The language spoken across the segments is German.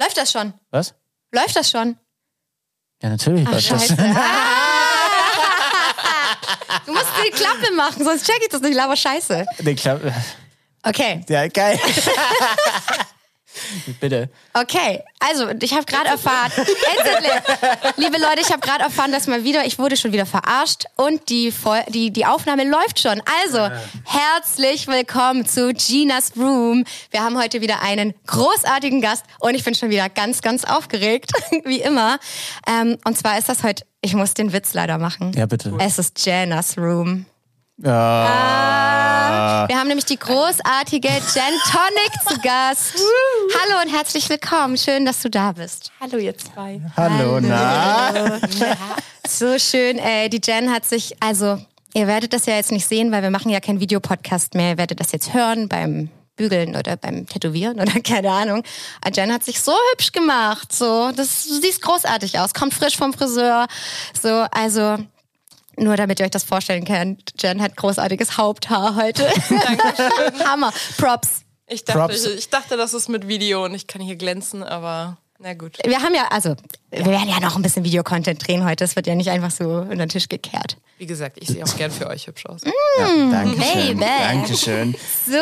Läuft das schon? Was? Läuft das schon? Ja, natürlich Ach, läuft das. scheiße. du musst die Klappe machen, sonst check ich das nicht, aber scheiße. Nee, klar. Okay, Ja, geil. Bitte. okay. Also, ich habe gerade erfahren, Endlich. liebe Leute, ich habe gerade erfahren, dass mal wieder, ich wurde schon wieder verarscht und die, die, die Aufnahme läuft schon. Also, herzlich willkommen zu Ginas Room. Wir haben heute wieder einen großartigen Gast und ich bin schon wieder ganz, ganz aufgeregt, wie immer. Ähm, und zwar ist das heute, ich muss den Witz leider machen. Ja, bitte. Es ist Janas Room. Ja. Wir haben nämlich die großartige Jen Tonic zu Gast. Hallo und herzlich willkommen. Schön, dass du da bist. Hallo ihr zwei. Hallo, na? So schön. Äh, die Jen hat sich, also ihr werdet das ja jetzt nicht sehen, weil wir machen ja keinen Videopodcast mehr. Ihr werdet das jetzt hören beim Bügeln oder beim Tätowieren oder keine Ahnung. Aber Jen hat sich so hübsch gemacht. So, das du siehst großartig aus. Kommt frisch vom Friseur. So, also nur damit ihr euch das vorstellen könnt. Jen hat großartiges Haupthaar heute. Hammer. Props. Ich dachte, Props. ich, ich dachte, das ist mit Video und ich kann hier glänzen, aber na gut. Wir haben ja, also, wir werden ja noch ein bisschen Videocontent drehen heute. Das wird ja nicht einfach so unter den Tisch gekehrt. Wie gesagt, ich sehe auch gern für euch hübsch aus. Ja, Dankeschön. Baby. Dankeschön. So,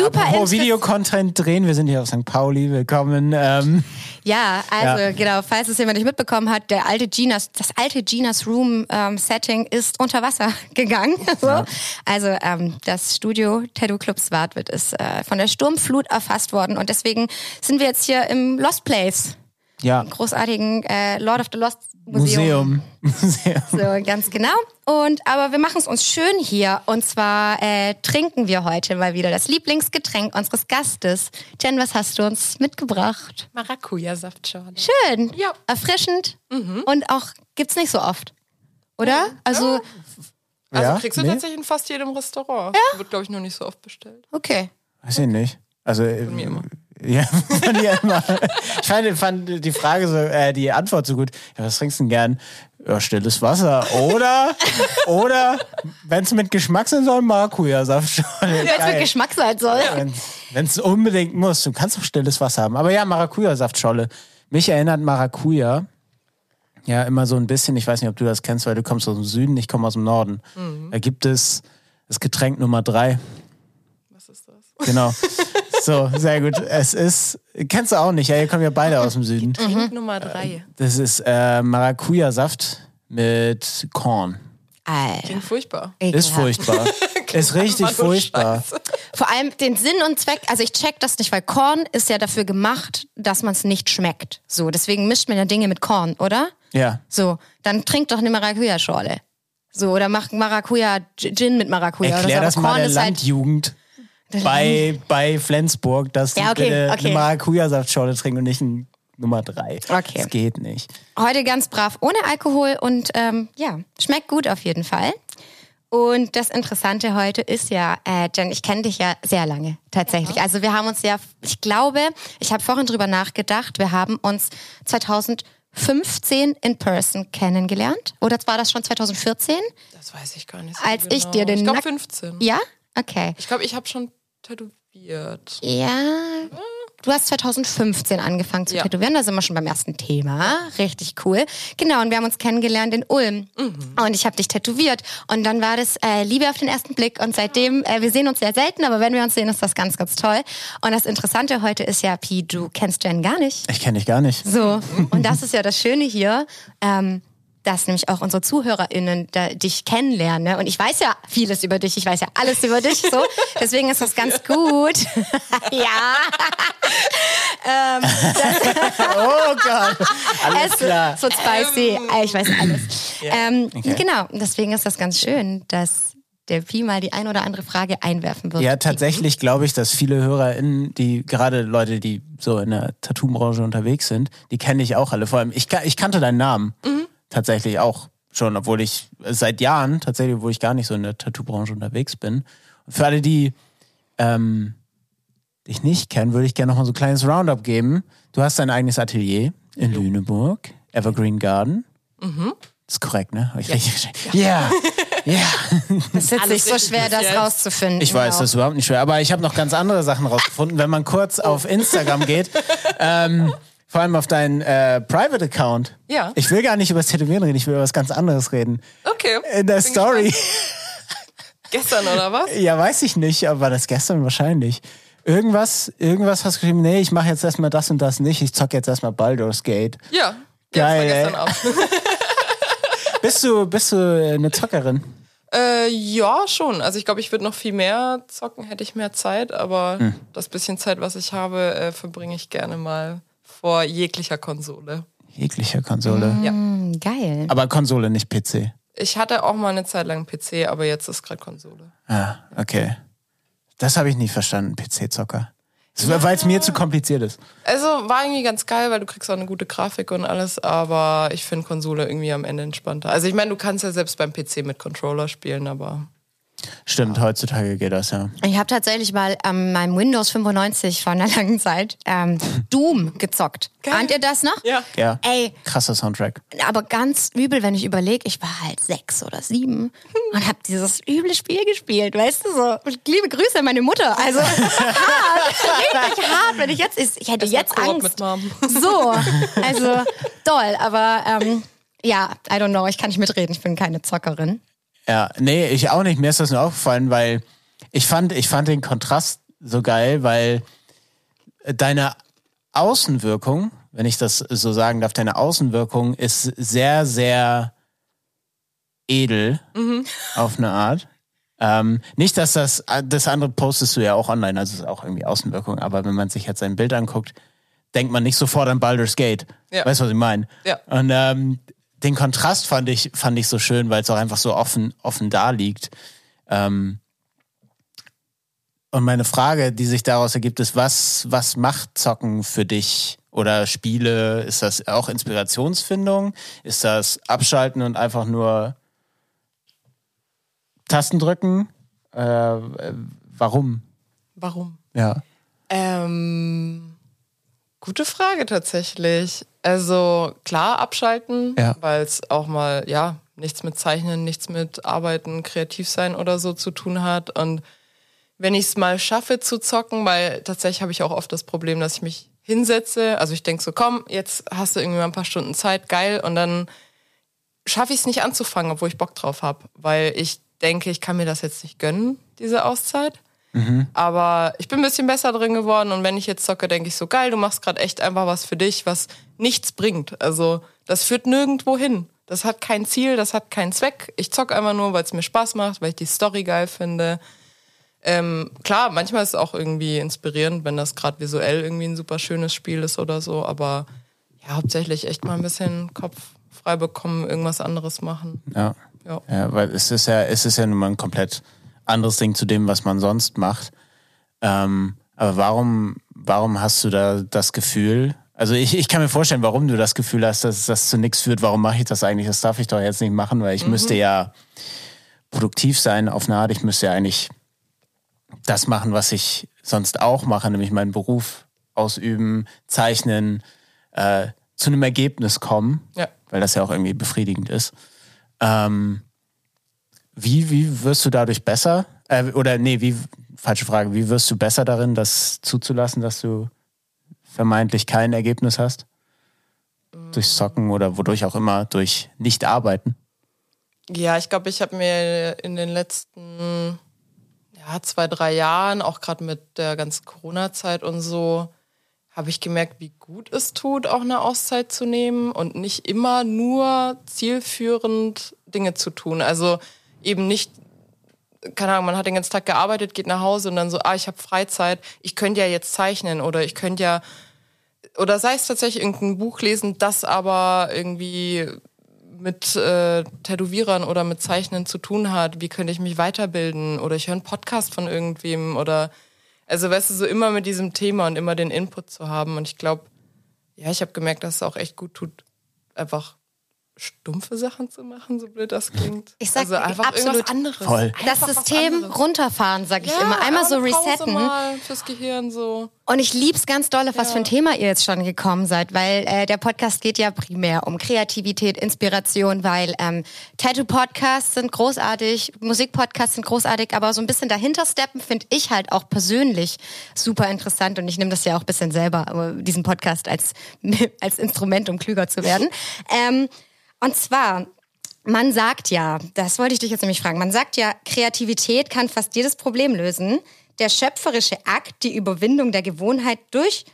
super Apropos interess- Videocontent drehen, wir sind hier auf St. Pauli, willkommen. Ähm, Ja, also Ja. genau, falls es jemand nicht mitbekommen hat, der alte Ginas, das alte Ginas Room ähm, Setting ist unter Wasser gegangen. So. Also ähm, das Studio Tattoo Club Swartwit ist äh, von der Sturmflut erfasst worden und deswegen sind wir jetzt hier im Lost Place, ja, großartigen äh, Lord of the Lost Museum. Museum. Museum. So, ganz genau. Und aber wir machen es uns schön hier. Und zwar äh, trinken wir heute mal wieder das Lieblingsgetränk unseres Gastes. Jen, was hast du uns mitgebracht? Maracuja-Saftschorle. Schön. Ja. Erfrischend. Und auch gibt's nicht so oft. Oder? Also, Also Ja? kriegst du Nee? tatsächlich in fast jedem Restaurant. Ja. Wird, glaube ich, noch nicht so oft bestellt. okay. Weiß ich nicht. Also, von mir immer. Ja, von dir immer. Ich fand, fand die Frage so, äh, die Antwort so gut. Ja, was trinkst du denn gern? Ja, stilles Wasser. Oder, oder, wenn es mit Geschmack sein soll, Maracuja-Saft schon. Jetzt mit Geschmack sein soll. Wenn es unbedingt muss. Du kannst auch stilles Wasser haben. Aber ja, Maracuja-Saftscholle. Mich erinnert Maracuja ja immer so ein bisschen, ich weiß nicht, ob du das kennst, weil du kommst aus dem Süden, ich komme aus dem Norden. Da gibt es das Getränk Nummer drei. Was ist das? Genau. So, sehr gut. Es ist, kennst du auch nicht, ja, ihr kommt ja beide aus dem Süden. Trink Nummer drei. Das ist äh, Maracuja-Saft mit Korn. Alter. Klingt furchtbar. Ist furchtbar. Ist richtig Mann, du furchtbar. Scheiße. Vor allem den Sinn und Zweck, also ich check das nicht, weil Korn ist ja dafür gemacht, dass man es nicht schmeckt. So, deswegen mischt man ja Dinge mit Korn, oder? Ja. So, dann trink doch eine Maracuja-Schorle. So, oder mach Maracuja-Gin mit Maracuja. Erklär oder das so. mal Aber der Korn ist halt Landjugend bei, bei Flensburg, dass die Ja, okay, bitte okay. eine Maracuja-Saftschorle trinken und nicht ein Nummer drei. Okay. Das geht nicht. heute ganz brav ohne Alkohol und ähm, ja, schmeckt gut auf jeden Fall. Und das Interessante heute ist ja, äh, Jen, ich kenne dich ja sehr lange tatsächlich. Also wir haben uns ja, ich glaube, ich habe vorhin drüber nachgedacht, wir haben uns 2015 in person kennengelernt. Oder war das schon 2014? Das weiß ich gar nicht. So Als genau. ich dir den Ich glaube Nack- 15. Ja? Okay. Ich glaube, ich habe schon tätowiert. Ja. Du hast 2015 angefangen zu Ja. tätowieren, da sind wir schon beim ersten Thema. Richtig cool. Genau, und wir haben uns kennengelernt in Ulm. Und ich habe dich tätowiert. Und dann war das äh, Liebe auf den ersten Blick. Und seitdem, äh, wir sehen uns sehr selten, aber wenn wir uns sehen, ist das ganz, ganz toll. Und das Interessante heute ist ja, Pi, du kennst Jen gar nicht. Ich kenne dich gar nicht. So, und das ist ja das Schöne hier, ähm, dass nämlich auch unsere ZuhörerInnen da, dich kennenlernen. Ne? Und ich weiß ja vieles über dich, ich weiß ja alles über dich. So, deswegen ist das ganz gut. ja. ähm, Oh Gott. Alles es klar. so spicy. Äh, Ich weiß alles. Ähm, Okay. Genau, deswegen ist das ganz schön, dass der Pi mal die ein oder andere Frage einwerfen wird. Ja, tatsächlich glaube ich, dass viele HörerInnen, die gerade Leute, die so in der Tattoo-Branche unterwegs sind, die kenne ich auch alle. Vor allem, ich, ich kannte deinen Namen tatsächlich auch schon, obwohl ich seit Jahren, tatsächlich, obwohl ich gar nicht so in der Tattoo-Branche unterwegs bin. Und für alle, die ähm, dich nicht kennen, würde ich gerne noch mal so ein kleines Roundup geben. Du hast dein eigenes Atelier in Lüneburg, Evergreen Garden. Das ist korrekt, ne? Hab ich richtig verstanden? Ja. Ja. Es ist jetzt nicht so schwer, das jetzt. rauszufinden. Ich weiß, Genau. das ist überhaupt nicht schwer. Aber ich habe noch ganz andere Sachen rausgefunden. Wenn man kurz auf Instagram geht, ähm, Vor allem auf deinen äh, Private Account. Ja. Ich will gar nicht über das Tätowieren reden, ich will über was ganz anderes reden. Okay. In der Bin Story. Gestern oder was? Ja, weiß ich nicht, aber das gestern wahrscheinlich. Irgendwas, irgendwas hast du geschrieben, nee, ich mache jetzt erstmal das und das nicht, ich zocke jetzt erstmal Baldur's Gate. Ja. Geil, Ja, ey. das war gestern Abend. Bist du, bist du äh, eine Zockerin? Äh, ja, schon. Also ich glaube, ich würde noch viel mehr zocken, hätte ich mehr Zeit, aber Hm. das bisschen Zeit, was ich habe, äh, verbringe ich gerne mal vor jeglicher Konsole. Jeglicher Konsole. Ja. Hm, geil. Aber Konsole, nicht PC. Ich hatte auch mal eine Zeit lang PC, aber jetzt ist gerade Konsole. Ah, okay. Das habe ich nie verstanden, PC-Zocker. Weil es mir zu kompliziert ist. Also war irgendwie ganz geil, weil du kriegst auch eine gute Grafik und alles, aber ich finde Konsole irgendwie am Ende entspannter. Also ich meine, du kannst ja selbst beim PC mit Controller spielen, aber Stimmt, heutzutage geht das, ja. Ich habe tatsächlich mal an meinem Windows 95 vor einer langen Zeit ähm, Doom gezockt. Geil. Ahnt ihr das noch? Ja. Ja. Ey, Krasser Soundtrack. aber ganz übel, wenn ich überlege, ich war halt sechs oder sieben und habe dieses üble Spiel gespielt, weißt du so. Und Liebe Grüße an meine Mutter. Also hart, richtig hart, wenn ich jetzt, ich hätte Erst mal jetzt Angst. mit Mom. So, also toll, aber ähm, ja, I don't know, ich kann nicht mitreden, ich bin keine Zockerin. Ja, nee, ich auch nicht. Mir ist das nur aufgefallen, weil ich fand, ich fand den Kontrast so geil, weil deine Außenwirkung, wenn ich das so sagen darf, deine Außenwirkung ist sehr, sehr edel auf eine Art. Ähm, nicht, dass das, das andere postest du ja auch online, also ist auch irgendwie Außenwirkung, aber wenn man sich jetzt sein Bild anguckt, denkt man nicht sofort an Baldur's Gate. Ja. Weißt du, was ich meine? Ja. Und ähm, den Kontrast fand ich, fand ich so schön, weil es auch einfach so offen, offen da liegt. Ähm, und meine Frage, die sich daraus ergibt, ist, was, was macht Zocken für dich? Oder Spiele? Ist das auch Inspirationsfindung? Ist das Abschalten und einfach nur Tasten drücken? Äh, warum? Warum? Ja. Ähm, gute Frage tatsächlich. Also klar, abschalten, Ja. weil es auch mal, ja, nichts mit Zeichnen, nichts mit Arbeiten, kreativ sein oder so zu tun hat. Und wenn ich es mal schaffe zu zocken, weil tatsächlich habe ich auch oft das Problem, dass ich mich hinsetze. Also ich denke so, komm, jetzt hast du irgendwie mal ein paar Stunden Zeit, geil. Und dann schaffe ich es nicht anzufangen, obwohl ich Bock drauf habe, weil ich denke, ich kann mir das jetzt nicht gönnen, diese Auszeit. Aber ich bin ein bisschen besser drin geworden und wenn ich jetzt zocke, denke ich so, geil, du machst gerade echt einfach was für dich, was nichts bringt. Also das führt nirgendwo hin. Das hat kein Ziel, das hat keinen Zweck. Ich zocke einfach nur, weil es mir Spaß macht, weil ich die Story geil finde. Ähm, klar, manchmal ist es auch irgendwie inspirierend, wenn das gerade visuell irgendwie ein super schönes Spiel ist oder so, aber ja, hauptsächlich echt mal ein bisschen Kopf frei bekommen, irgendwas anderes machen. Ja. Ja. Ja, weil es ist ja, es ist ja nun mal ein komplett anderes Ding zu dem, was man sonst macht. Ähm, aber warum, warum hast du da das Gefühl? Also ich, ich kann mir vorstellen, warum du das Gefühl hast, dass das zu nichts führt. Warum mache ich das eigentlich? Das darf ich doch jetzt nicht machen, weil ich müsste ja produktiv sein auf eine Art. Ich müsste ja eigentlich das machen, was ich sonst auch mache, nämlich meinen Beruf ausüben, zeichnen, äh, zu einem Ergebnis kommen, Ja. weil das ja auch irgendwie befriedigend ist. Ähm, wie, wie wirst du dadurch besser? Äh, oder nee, wie, falsche Frage, wie wirst du besser darin, das zuzulassen, dass du vermeintlich kein Ergebnis hast? Durch Socken oder wodurch auch immer, durch Nicht-Arbeiten? Ja, ich glaube, ich habe mir in den letzten ja, zwei, drei Jahren, auch gerade mit der ganzen Corona-Zeit und so, habe ich gemerkt, wie gut es tut, auch eine Auszeit zu nehmen und nicht immer nur zielführend Dinge zu tun. Also eben nicht, keine Ahnung, man hat den ganzen Tag gearbeitet, geht nach Hause und dann so, ah, ich habe Freizeit, ich könnte ja jetzt zeichnen oder ich könnte ja, oder sei es tatsächlich irgendein Buch lesen, das aber irgendwie mit äh, Tätowierern oder mit Zeichnen zu tun hat, wie könnte ich mich weiterbilden? Oder ich höre einen Podcast von irgendwem oder also weißt du, so immer mit diesem Thema und immer den Input zu haben. Und ich glaube, ja, ich habe gemerkt, dass es auch echt gut tut, einfach stumpfe Sachen zu machen, so blöd das klingt. Ich sag also einfach absolut. irgendwas anderes. Voll. Das Einfach System anderes. runterfahren, sag ich Ja, immer. Einmal so resetten. Mal fürs Gehirn so. Und ich lieb's ganz doll, auf was für ein Thema ihr jetzt schon gekommen seid, weil äh, der Podcast geht ja primär um Kreativität, Inspiration, weil ähm, Tattoo-Podcasts sind großartig, Musik-Podcasts sind großartig, aber so ein bisschen dahinter steppen finde ich halt auch persönlich super interessant und ich nehme das ja auch ein bisschen selber, äh, diesen Podcast als, als Instrument, um klüger zu werden. Ähm, und zwar, man sagt ja, das wollte ich dich jetzt nämlich fragen, man sagt ja, Kreativität kann fast jedes Problem lösen. Der schöpferische Akt, die Überwindung der Gewohnheit durch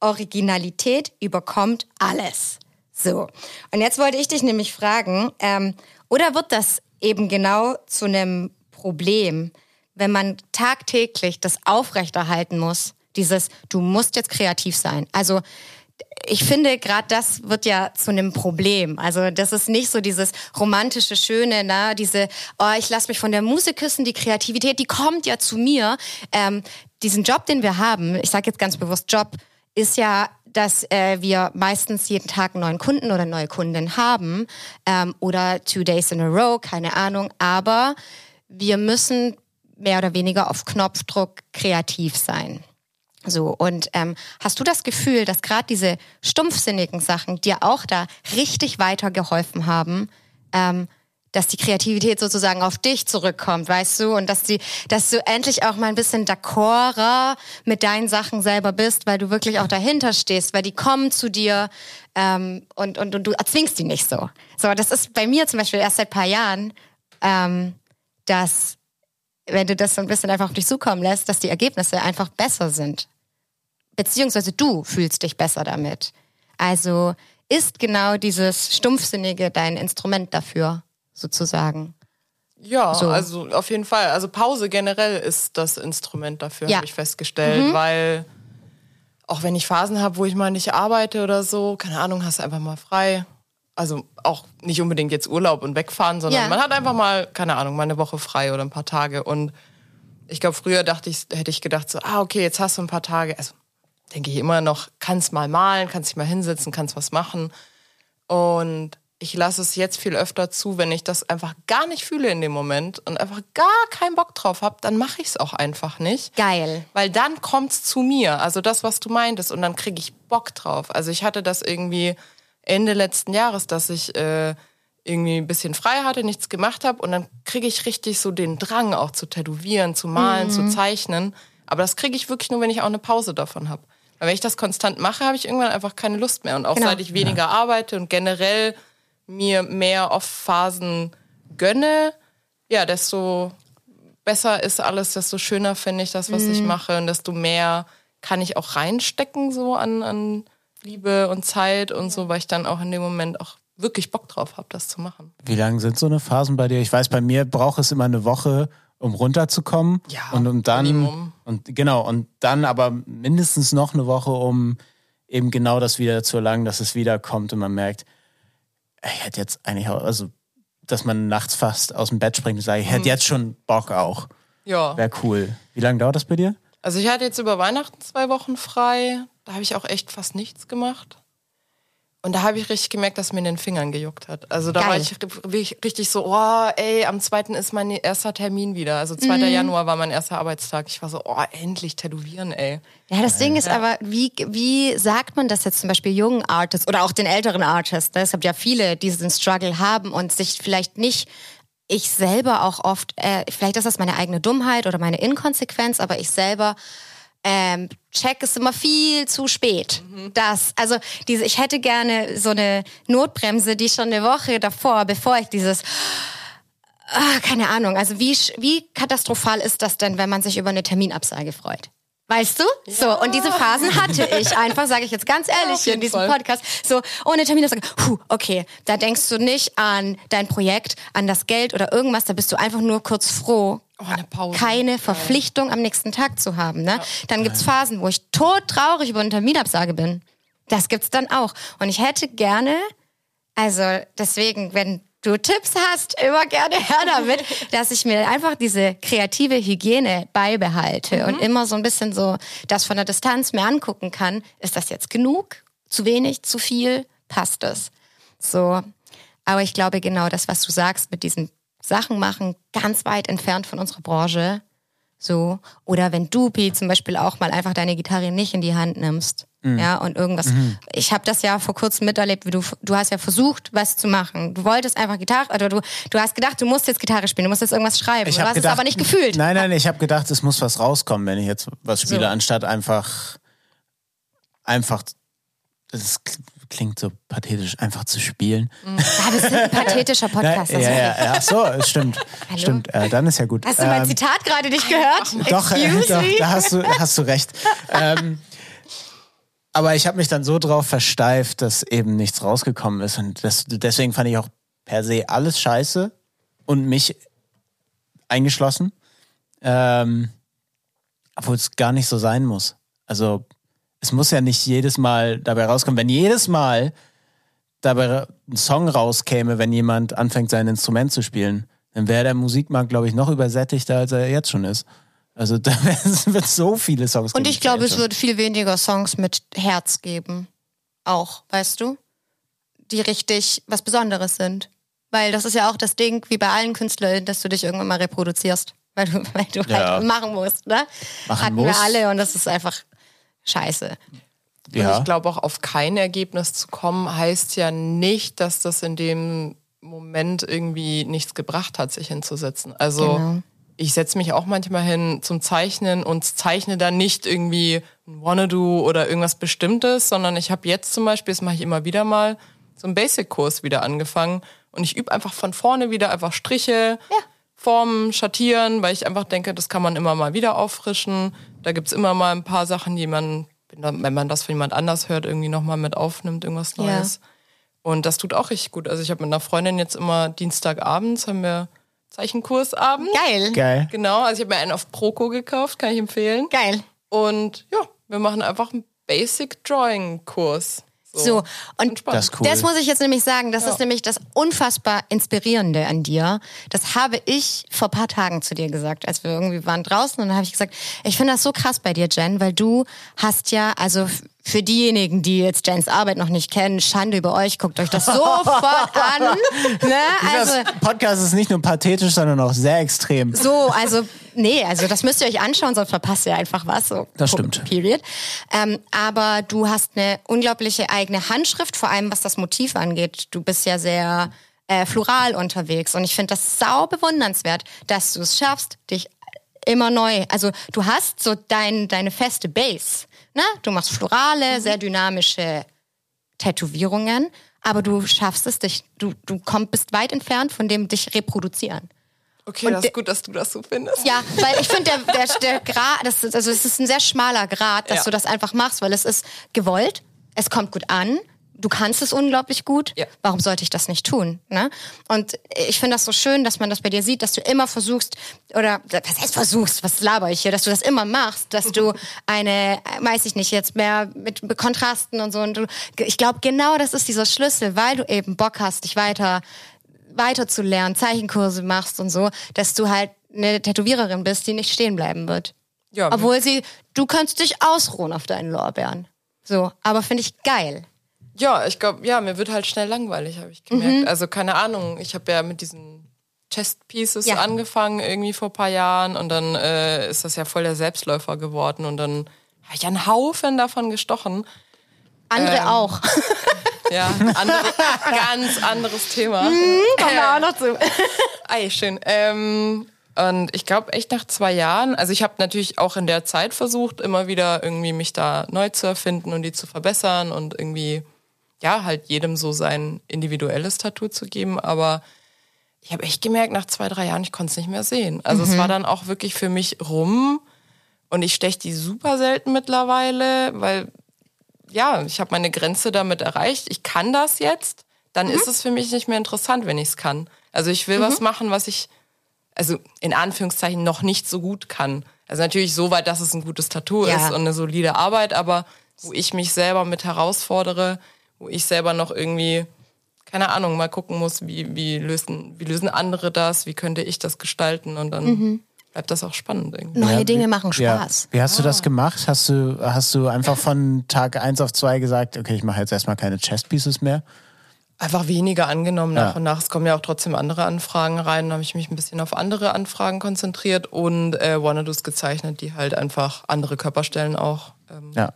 Originalität überkommt alles. So. Und jetzt wollte ich dich nämlich fragen, ähm, oder wird das eben genau zu einem Problem, wenn man tagtäglich das aufrechterhalten muss, dieses, du musst jetzt kreativ sein. Also ich finde, gerade das wird ja zu einem Problem. Also das ist nicht so dieses romantische, schöne, na, diese, oh, ich lasse mich von der Musik küssen, die Kreativität, die kommt ja zu mir. Ähm, diesen Job, den wir haben, ich sage jetzt ganz bewusst Job, ist ja, dass äh, wir meistens jeden Tag einen neuen Kunden oder neue Kundin haben ähm, oder two days in a row, keine Ahnung. Aber wir müssen mehr oder weniger auf Knopfdruck kreativ sein. So, und ähm, hast du das Gefühl, dass gerade diese stumpfsinnigen Sachen dir auch da richtig weitergeholfen haben, ähm, dass die Kreativität sozusagen auf dich zurückkommt, weißt du, und dass die, dass du endlich auch mal ein bisschen d'accorder mit deinen Sachen selber bist, weil du wirklich auch dahinter stehst, weil die kommen zu dir ähm, und, und, und du erzwingst die nicht so. So, das ist bei mir zum Beispiel erst seit paar Jahren, ähm, dass wenn du das so ein bisschen einfach auf dich zukommen lässt, dass die Ergebnisse einfach besser sind. Beziehungsweise du fühlst dich besser damit. Also ist genau dieses Stumpfsinnige dein Instrument dafür, sozusagen. Ja, So. also auf jeden Fall. Also Pause generell ist das Instrument dafür, Ja. habe ich festgestellt, weil auch wenn ich Phasen habe, wo ich mal nicht arbeite oder so, keine Ahnung, hast du einfach mal frei. Also auch nicht unbedingt jetzt Urlaub und wegfahren, sondern Ja. man hat einfach mal, keine Ahnung, mal eine Woche frei oder ein paar Tage. Und ich glaube, früher dachte ich, hätte ich gedacht so, ah, okay, jetzt hast du ein paar Tage. Also denke ich immer noch, kannst mal malen, kannst dich mal hinsetzen, kannst was machen. Und ich lasse es jetzt viel öfter zu, wenn ich das einfach gar nicht fühle in dem Moment und einfach gar keinen Bock drauf habe, dann mache ich es auch einfach nicht. Geil. Weil dann kommt's zu mir, also das, was du meintest, und dann kriege ich Bock drauf. Also ich hatte das irgendwie Ende letzten Jahres, dass ich äh, irgendwie ein bisschen frei hatte, nichts gemacht habe und dann kriege ich richtig so den Drang auch zu tätowieren, zu malen, zu zeichnen. Aber das kriege ich wirklich nur, wenn ich auch eine Pause davon habe. Weil wenn ich das konstant mache, habe ich irgendwann einfach keine Lust mehr. Und auch Genau. seit ich weniger arbeite und generell mir mehr Off-Phasen gönne, ja, desto besser ist alles, desto schöner finde ich das, was ich mache und desto mehr kann ich auch reinstecken so an, an Liebe und Zeit und so, weil ich dann auch in dem Moment auch wirklich Bock drauf habe, das zu machen. Wie lang sind so eine Phasen bei dir? Ich weiß, bei mir braucht es immer eine Woche, um runterzukommen. Ja, und um dann Minimum. und genau und dann aber mindestens noch eine Woche, um eben genau das wieder zu erlangen, dass es wiederkommt und man merkt, ich hätte jetzt eigentlich auch, also dass man nachts fast aus dem Bett springt und sagt, ich hätte jetzt schon Bock auch. Ja. Wäre cool. Wie lange dauert das bei dir? Also ich hatte jetzt über Weihnachten zwei Wochen frei. Da habe ich auch echt fast nichts gemacht. Und da habe ich richtig gemerkt, dass mir in den Fingern gejuckt hat. Also da war Geil. ich ri- richtig so, oh, ey, am 2. ist mein erster Termin wieder. Also 2. Mhm. Januar war mein erster Arbeitstag. Ich war so, oh, endlich tätowieren, ey. Ja, das Ding ist aber, wie, wie sagt man das jetzt zum Beispiel jungen Artists oder auch den älteren Artists? Ne? Es gibt ja viele, die diesen Struggle haben und sich vielleicht nicht, ich selber auch oft, äh, vielleicht ist das meine eigene Dummheit oder meine Inkonsequenz, aber ich selber ähm, check es immer viel zu spät. Das, also diese, ich hätte gerne so eine Notbremse, die schon eine Woche davor, bevor ich dieses Ah, keine Ahnung. Also wie, wie katastrophal ist das denn, wenn man sich über eine Terminabsage freut? Weißt du? So, und diese Phasen hatte ich einfach, sage ich jetzt ganz ehrlich hier in diesem Fall. Podcast. So, ohne Terminabsage, puh, okay, da denkst du nicht an dein Projekt, an das Geld oder irgendwas, da bist du einfach nur kurz froh, Oh, eine Pause. keine Verpflichtung am nächsten Tag zu haben. Ne? Dann gibt's Phasen, wo ich todtraurig über eine Terminabsage bin. Das gibt's dann auch. Und ich hätte gerne, also deswegen, wenn du Tipps hast, immer gerne her damit, dass ich mir einfach diese kreative Hygiene beibehalte und immer so ein bisschen so das von der Distanz mir angucken kann. Ist das jetzt genug? Zu wenig? Zu viel? Passt es? So. Aber ich glaube genau das, was du sagst, mit diesen Sachen machen, ganz weit entfernt von unserer Branche. So. Oder wenn du, Pete, zum Beispiel auch mal einfach deine Gitarre nicht in die Hand nimmst. Mhm. Ja, und irgendwas. Ich habe das ja vor kurzem miterlebt, wie du, du hast ja versucht, was zu machen. Du wolltest einfach Gitarre, oder du, du hast gedacht, du musst jetzt Gitarre spielen, du musst jetzt irgendwas schreiben. Ich du hast gedacht, es aber nicht gefühlt. Nein, nein, ich habe gedacht, es muss was rauskommen, wenn ich jetzt was spiele, So. anstatt einfach einfach das klingt so pathetisch, einfach zu spielen. Ja, wir sind ein pathetischer Podcast. ja, das ja, ist- ja, ach so, es stimmt. Hallo? Stimmt, äh, dann ist ja gut. Hast du mein Ähm, Zitat gerade nicht gehört? Doch, äh, doch da hast du, hast du recht. ähm, aber ich habe mich dann so drauf versteift, dass eben nichts rausgekommen ist. Und das, deswegen fand ich auch per se alles scheiße und mich eingeschlossen. Ähm, obwohl es gar nicht so sein muss. Also es muss ja nicht jedes Mal dabei rauskommen. Wenn jedes Mal dabei ein Song rauskäme, wenn jemand anfängt, sein Instrument zu spielen, dann wäre der Musikmarkt, glaube ich, noch übersättigter, als er jetzt schon ist. Also da wird so viele Songs Und ich glaube, es wird viel weniger Songs mit Herz geben. Auch, weißt du? Die richtig was Besonderes sind. Weil das ist ja auch das Ding, wie bei allen Künstlern, dass du dich irgendwann mal reproduzierst. Weil du, weil du Ja. halt machen musst, ne? Machen Hatten musst. wir alle und das ist einfach scheiße. Und ja. ich glaube auch auf kein Ergebnis zu kommen, heißt ja nicht, dass das in dem Moment irgendwie nichts gebracht hat, sich hinzusetzen. Also Genau. Ich setze mich auch manchmal hin zum Zeichnen und zeichne dann nicht irgendwie ein Wanna-Do oder irgendwas Bestimmtes, sondern ich habe jetzt zum Beispiel, das mache ich immer wieder mal, so einen Basic-Kurs wieder angefangen und ich übe einfach von vorne wieder einfach Striche, Ja. Formen, Schattieren, weil ich einfach denke, das kann man immer mal wieder auffrischen. Da gibt's immer mal ein paar Sachen, die man, wenn man das von jemand anders hört, irgendwie nochmal mit aufnimmt, irgendwas Ja. Neues. Und das tut auch richtig gut. Also ich habe mit einer Freundin jetzt immer Dienstagabends haben wir Zeichenkursabend. Geil. Geil. Genau, also ich habe mir einen auf Proco gekauft, kann ich empfehlen. Geil. Und ja, wir machen einfach einen Basic Drawing Kurs. So, und. Das ist cool. Das muss ich jetzt nämlich sagen, das ist nämlich das unfassbar Inspirierende an dir. Das habe ich vor paar Tagen zu dir gesagt, als wir irgendwie waren draußen und dann habe ich gesagt, ich finde das so krass bei dir, Jen, weil du hast ja, also für diejenigen, die jetzt Jens Arbeit noch nicht kennen, Schande über euch, guckt euch das sofort an. Ne? Also, das Podcast ist nicht nur pathetisch, sondern auch sehr extrem. so, also, nee, also das müsst ihr euch anschauen, sonst verpasst ihr einfach was. So, Das stimmt. Period. Ähm, aber du hast eine unglaubliche eigene Handschrift, vor allem was das Motiv angeht. Du bist ja sehr äh, floral unterwegs und ich finde das sau bewundernswert, dass du es schaffst, dich immer neu, also du hast so dein, deine feste Base. Ne? Du machst florale, sehr dynamische Tätowierungen, aber du schaffst es dich, du, du komm, bist weit entfernt von dem dich reproduzieren. Okay, Und das ist gut, dass du das so findest. Ja, weil ich finde, der, der, der Grad, das also es ist ein sehr schmaler Grad, dass Ja. du das einfach machst, weil es ist gewollt, es kommt gut an, du kannst es unglaublich gut. Ja. Warum sollte ich das nicht tun? Ne? Und ich finde das so schön, dass man das bei dir sieht, dass du immer versuchst, oder was heißt versuchst, was laber ich hier, dass du das immer machst, dass du eine, weiß ich nicht, jetzt mehr mit Kontrasten und so. Und du, ich glaube, genau das ist dieser Schlüssel, weil du eben Bock hast, dich weiter weiterzulernen, Zeichenkurse machst und so, dass du halt eine Tätowiererin bist, die nicht stehen bleiben wird. Ja, Obwohl sie, du kannst dich ausruhen auf deinen Lorbeeren. So, aber finde ich geil. Ja, ich glaube, ja, mir wird halt schnell langweilig, habe ich gemerkt. Also keine Ahnung, ich habe ja mit diesen Chest Pieces Ja. angefangen irgendwie vor ein paar Jahren und dann äh, ist das ja voll der Selbstläufer geworden und dann habe ich einen Haufen davon gestochen. Andere Ähm, auch. Ja, andere, ganz anderes Thema. Kommen wir auch noch zu. Ei, schön. Ähm, und ich glaube echt nach zwei Jahren, also ich habe natürlich auch in der Zeit versucht, immer wieder irgendwie mich da neu zu erfinden und die zu verbessern und irgendwie, ja, halt jedem so sein individuelles Tattoo zu geben. Aber ich habe echt gemerkt, nach zwei, drei Jahren, ich konnte es nicht mehr sehen. Also es war dann auch wirklich für mich rum und ich steche die super selten mittlerweile, weil ja, ich habe meine Grenze damit erreicht. Ich kann das jetzt. Dann ist es für mich nicht mehr interessant, wenn ich es kann. Also ich will was machen, was ich, also in Anführungszeichen noch nicht so gut kann. Also natürlich so weit, dass es ein gutes Tattoo Ja. ist und eine solide Arbeit, aber wo ich mich selber mit herausfordere, wo ich selber noch irgendwie, keine Ahnung, mal gucken muss, wie, wie, lösen, wie lösen andere das, wie könnte ich das gestalten und dann bleibt das auch spannend irgendwie. Neue Ja, Dinge wie- machen Ja. Spaß. Wie hast du das gemacht? Hast du, hast du einfach von Tag eins auf zwei gesagt, okay, ich mache jetzt erstmal keine Chest Pieces mehr? einfach weniger angenommen nach Ja. und nach. Es kommen ja auch trotzdem andere Anfragen rein. Da habe ich mich ein bisschen auf andere Anfragen konzentriert und äh, Wannadoos gezeichnet, die halt einfach andere Körperstellen auch. Ähm, Ja,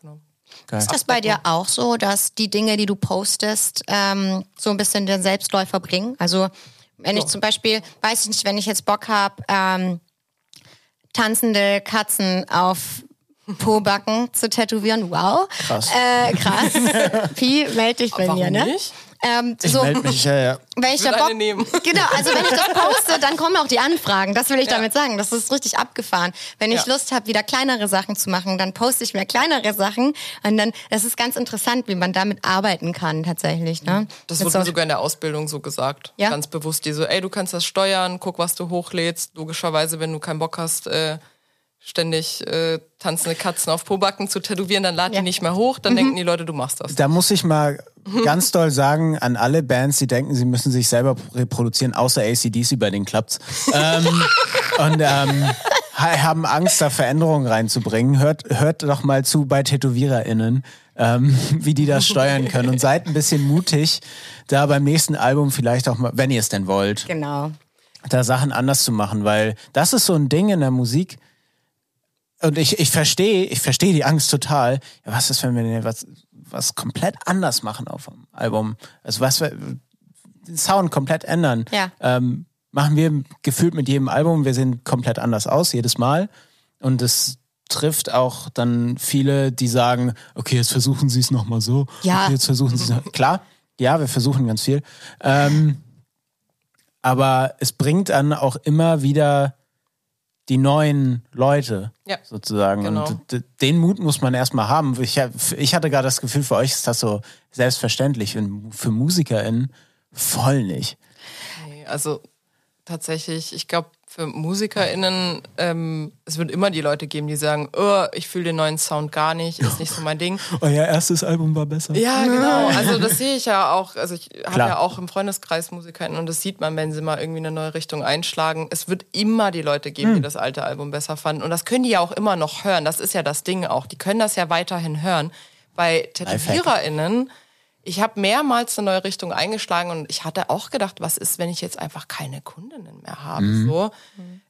genau. geil. Ist das bei dir auch so, dass die Dinge, die du postest, ähm, so ein bisschen den Selbstläufer bringen? Also wenn ich zum Beispiel, weiß ich nicht, wenn ich jetzt Bock habe, ähm, tanzende Katzen auf Pobacken zu tätowieren, wow. Krass. Äh, krass. Pi, melde dich bei Warum mir, ne? nicht? Ähm, Ich so, melde mich, ja, ja. wenn ich Würde da Bock, eine nehmen. genau, also wenn ich das poste, dann kommen auch die Anfragen. Das will ich Ja. damit sagen. Das ist richtig abgefahren. Wenn ich Ja. Lust habe, wieder kleinere Sachen zu machen, dann poste ich mehr kleinere Sachen und dann, das ist ganz interessant, wie man damit arbeiten kann tatsächlich. Ne? Das Mit wurde mir sogar in der Ausbildung so gesagt. Ja? Ganz bewusst. Die so, ey, du kannst das steuern, guck, was du hochlädst. Logischerweise, wenn du keinen Bock hast, äh, ständig äh, tanzende Katzen auf Pobacken zu tätowieren, dann lad Ja. die nicht mehr hoch. Dann denken die Leute, du machst das. Da muss ich mal ganz doll sagen an alle Bands, die denken, sie müssen sich selber reproduzieren, außer ACDC, bei denen klappt's. ähm, und ähm, ha- haben Angst, da Veränderungen reinzubringen. Hört, hört doch mal zu bei TätowiererInnen, ähm, wie die das steuern können. Und seid ein bisschen mutig, da beim nächsten Album vielleicht auch mal, wenn ihr es denn wollt, Genau. da Sachen anders zu machen, weil das ist so ein Ding in der Musik. Und ich, ich verstehe, ich verstehe die Angst total. Ja, was ist, wenn wir was, was komplett anders machen auf dem Album? Also was wir den Sound komplett ändern. Ja. Ähm, machen wir gefühlt mit jedem Album, wir sehen komplett anders aus, jedes Mal. Und es trifft auch dann viele, die sagen, okay, jetzt versuchen sie es nochmal so. Ja. Okay, jetzt versuchen sie es. Klar, ja, wir versuchen ganz viel. Ähm, aber es bringt dann auch immer wieder die neuen Leute Ja, sozusagen. genau. Und den Mut muss man erstmal haben. Ich, ich hatte gerade das Gefühl, für euch ist das so selbstverständlich. Und für MusikerInnen voll nicht. Nee, also tatsächlich, ich glaube, für MusikerInnen, ähm, es wird immer die Leute geben, die sagen, oh, ich fühle den neuen Sound gar nicht, ist nicht so mein Ding. Euer erstes Album war besser. Ja, genau. Also das sehe ich ja auch. Also ich habe ja auch im Freundeskreis MusikerInnen und das sieht man, wenn sie mal irgendwie eine neue Richtung einschlagen. Es wird immer die Leute geben, die das alte Album besser fanden. Und das können die ja auch immer noch hören. Das ist ja das Ding auch. Die können das ja weiterhin hören. Bei TätowiererInnen, ich habe mehrmals eine neue Richtung eingeschlagen und ich hatte auch gedacht, was ist, wenn ich jetzt einfach keine Kundinnen mehr habe? So.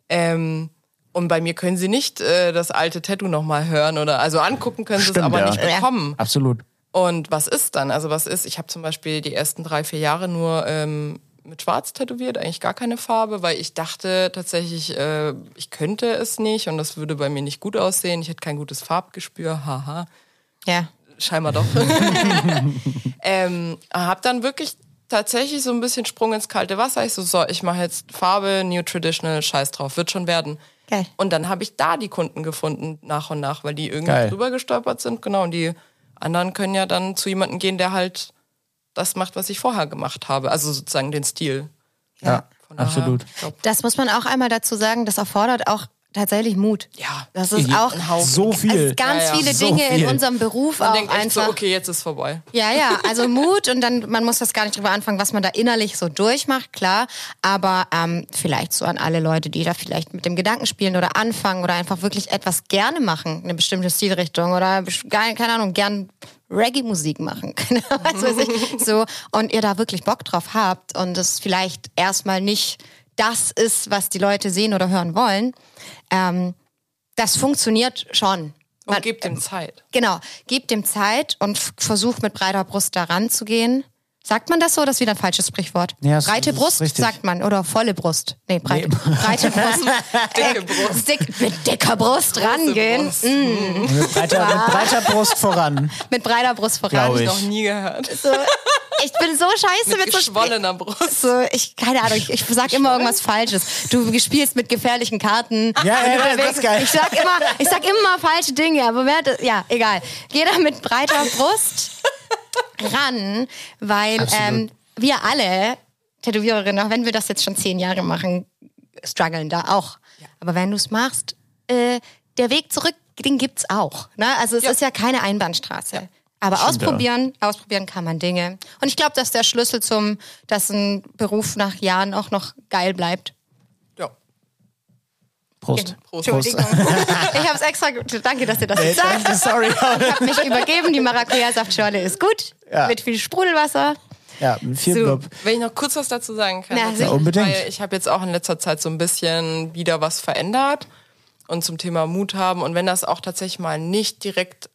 Ähm, und bei mir können sie nicht äh, das alte Tattoo nochmal hören oder also angucken können sie es aber ja. nicht bekommen. Absolut. Und was ist dann? Also was ist? Ich habe zum Beispiel die ersten drei, vier Jahre nur ähm, mit Schwarz tätowiert, eigentlich gar keine Farbe, weil ich dachte tatsächlich, äh, ich könnte es nicht und das würde bei mir nicht gut aussehen. Ich hätte kein gutes Farbgespür, haha. Ja. Scheinbar doch. ähm, hab dann wirklich tatsächlich so ein bisschen Sprung ins kalte Wasser. Ich so, so, ich mache jetzt Farbe, New Traditional, scheiß drauf, wird schon werden. Geil. Und dann habe ich da die Kunden gefunden, nach und nach, weil die irgendwie Geil. drüber gestolpert sind. Genau, und die anderen können ja dann zu jemandem gehen, der halt das macht, was ich vorher gemacht habe. Also sozusagen den Stil. Ja, Von daher, absolut. glaub, Das muss man auch einmal dazu sagen, das erfordert auch tatsächlich Mut. Ja. Das ist auch Ein Haufen. So viel. Ganz Ja, ja. viele So Dinge in viel. unserem Beruf Man auch denkt echt so, einfach. okay, jetzt ist vorbei. Ja, ja, also Mut und dann, man muss das gar nicht drüber anfangen, was man da innerlich so durchmacht, klar. Aber ähm, vielleicht so an alle Leute, die da vielleicht mit dem Gedanken spielen oder anfangen oder einfach wirklich etwas gerne machen, eine bestimmte Stilrichtung oder keine Ahnung, gern Reggae-Musik machen, was weiß ich, so. Und ihr da wirklich Bock drauf habt und es vielleicht erstmal nicht das ist, was die Leute sehen oder hören wollen, ähm, das funktioniert schon. Und Man- gebt ihm Zeit. Genau, gib dem Zeit und f- versuch mit breiter Brust da ranzugehen. Sagt man das so? Das ist wieder ein falsches Sprichwort. Ja, breite ist Brust richtig. sagt man oder volle Brust. Nee, breite, breite Brust. Dicke Brust. Dick, mit dicker Brust rangehen. Brust. Mm, Mit breiter, mit breiter Brust voran. mit breiter Brust voran. Glaub ich. Noch nie gehört. So, ich bin so scheiße mit, Mit so geschwollener Brust. so, ich, keine Ahnung, ich, ich sag immer irgendwas Falsches. Du spielst mit gefährlichen Karten. Ja, ja, ja, das ist geil. Ich sag immer, ich sag immer falsche Dinge, aber wer, hat- ja, egal. Geh da mit breiter Brust ran, weil ähm, wir alle Tätowiererinnen, auch wenn wir das jetzt schon zehn Jahre machen, strugglen da auch. Aber wenn du es machst, äh, der Weg zurück, den gibt's auch. Ne? Also es Ja. ist ja keine Einbahnstraße. Aber Stimmt, ja. ausprobieren, ausprobieren kann man Dinge. Und ich glaube, das ist der Schlüssel zum, dass ein Beruf nach Jahren auch noch geil bleibt. Prost. Prost. Entschuldigung. ich habe es extra. Danke, dass ihr das Äh, jetzt sagt. sorry. Ich habe mich übergeben. Die Maracuja-Saftschorle ist gut. Ja. Mit viel Sprudelwasser. Ja, mit viel So. Blub. Wenn ich noch kurz was dazu sagen kann. Na, Ja, unbedingt. Weil ich habe jetzt auch in letzter Zeit so ein bisschen wieder was verändert und zum Thema Mut haben. Und wenn das auch tatsächlich mal nicht direkt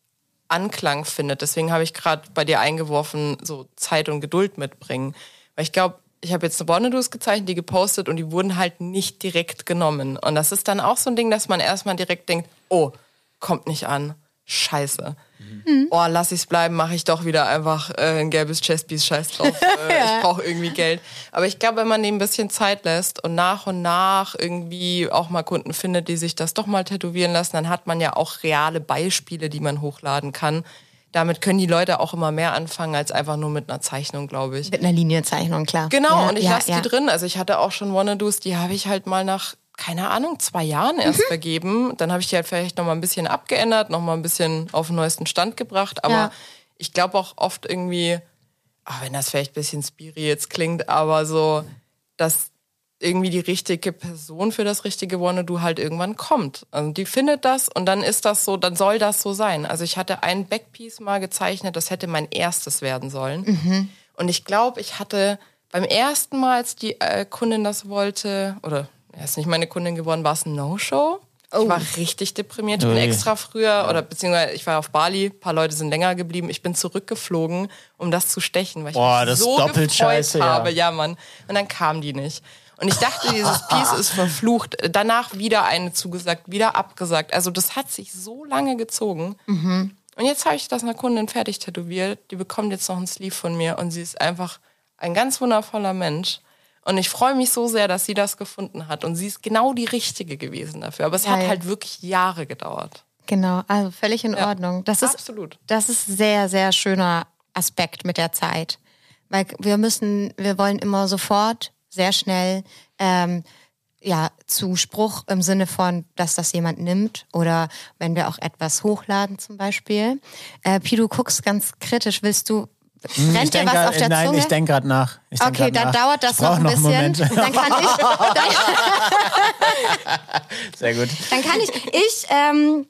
Anklang findet, deswegen habe ich gerade bei dir eingeworfen, so Zeit und Geduld mitbringen. Weil ich glaube, ich habe jetzt eine Bonnedos gezeichnet, die gepostet und die wurden halt nicht direkt genommen. Und das ist dann auch so ein Ding, dass man erstmal direkt denkt, oh, kommt nicht an. Scheiße. Oh, lass ich's bleiben, mache ich doch wieder einfach äh, ein gelbes Chestpiece, scheiß drauf. Äh, Ich brauche irgendwie Geld. Aber ich glaube, wenn man dem ein bisschen Zeit lässt und nach und nach irgendwie auch mal Kunden findet, die sich das doch mal tätowieren lassen, dann hat man ja auch reale Beispiele, die man hochladen kann. Damit können die Leute auch immer mehr anfangen als einfach nur mit einer Zeichnung, glaube ich. Mit einer Linienzeichnung, klar. Genau, Ja, und ich ja, lasse ja. die drin. Also ich hatte auch schon Wannadoos, die habe ich halt mal nach, keine Ahnung, zwei Jahren erst Mhm. vergeben. Dann habe ich die halt vielleicht noch mal ein bisschen abgeändert, noch mal ein bisschen auf den neuesten Stand gebracht. Aber ich glaube auch oft irgendwie, auch wenn das vielleicht ein bisschen spiri jetzt klingt, aber so, dass irgendwie die richtige Person für das richtige Wannadoo halt irgendwann kommt. Also die findet das und dann ist das so, dann soll das so sein. Also ich hatte ein Backpiece mal gezeichnet, das hätte mein erstes werden sollen. Und ich glaube, ich hatte beim ersten Mal, als die äh, Kundin das wollte, oder er ist nicht meine Kundin geworden, war es ein No-Show. Ich war richtig deprimiert. Ich bin Ui. extra früher, oder beziehungsweise ich war auf Bali, ein paar Leute sind länger geblieben. Ich bin zurückgeflogen, um das zu stechen, weil ich Boah, mich das ist so doppelt gefreut scheiße, ja. habe. Ja, Mann. Und dann kam die nicht. Und ich dachte, dieses Piece ist verflucht. Danach wieder eine zugesagt, wieder abgesagt. Also das hat sich so lange gezogen. Und jetzt habe ich das einer Kundin fertig tätowiert. Die bekommt jetzt noch ein Sleeve von mir und sie ist einfach ein ganz wundervoller Mensch. Und ich freue mich so sehr, dass sie das gefunden hat. Und sie ist genau die Richtige gewesen dafür. Aber es hat Geil. halt wirklich Jahre gedauert. Genau, also völlig in Ja. Ordnung. Das ist, Absolut. Das ist sehr, sehr schöner Aspekt mit der Zeit. Weil wir müssen, wir wollen immer sofort, sehr schnell, ähm, ja, Zuspruch im Sinne von, dass das jemand nimmt oder wenn wir auch etwas hochladen zum Beispiel. Äh, Pi, du guckst ganz kritisch. Willst du, brennt dir was auf der nein, Zunge? ich denke gerade nach. Ich Okay, dann nach. dauert das noch ein bisschen. Moment. Dann kann ich, dann, Sehr gut. Dann kann ich, ich ähm,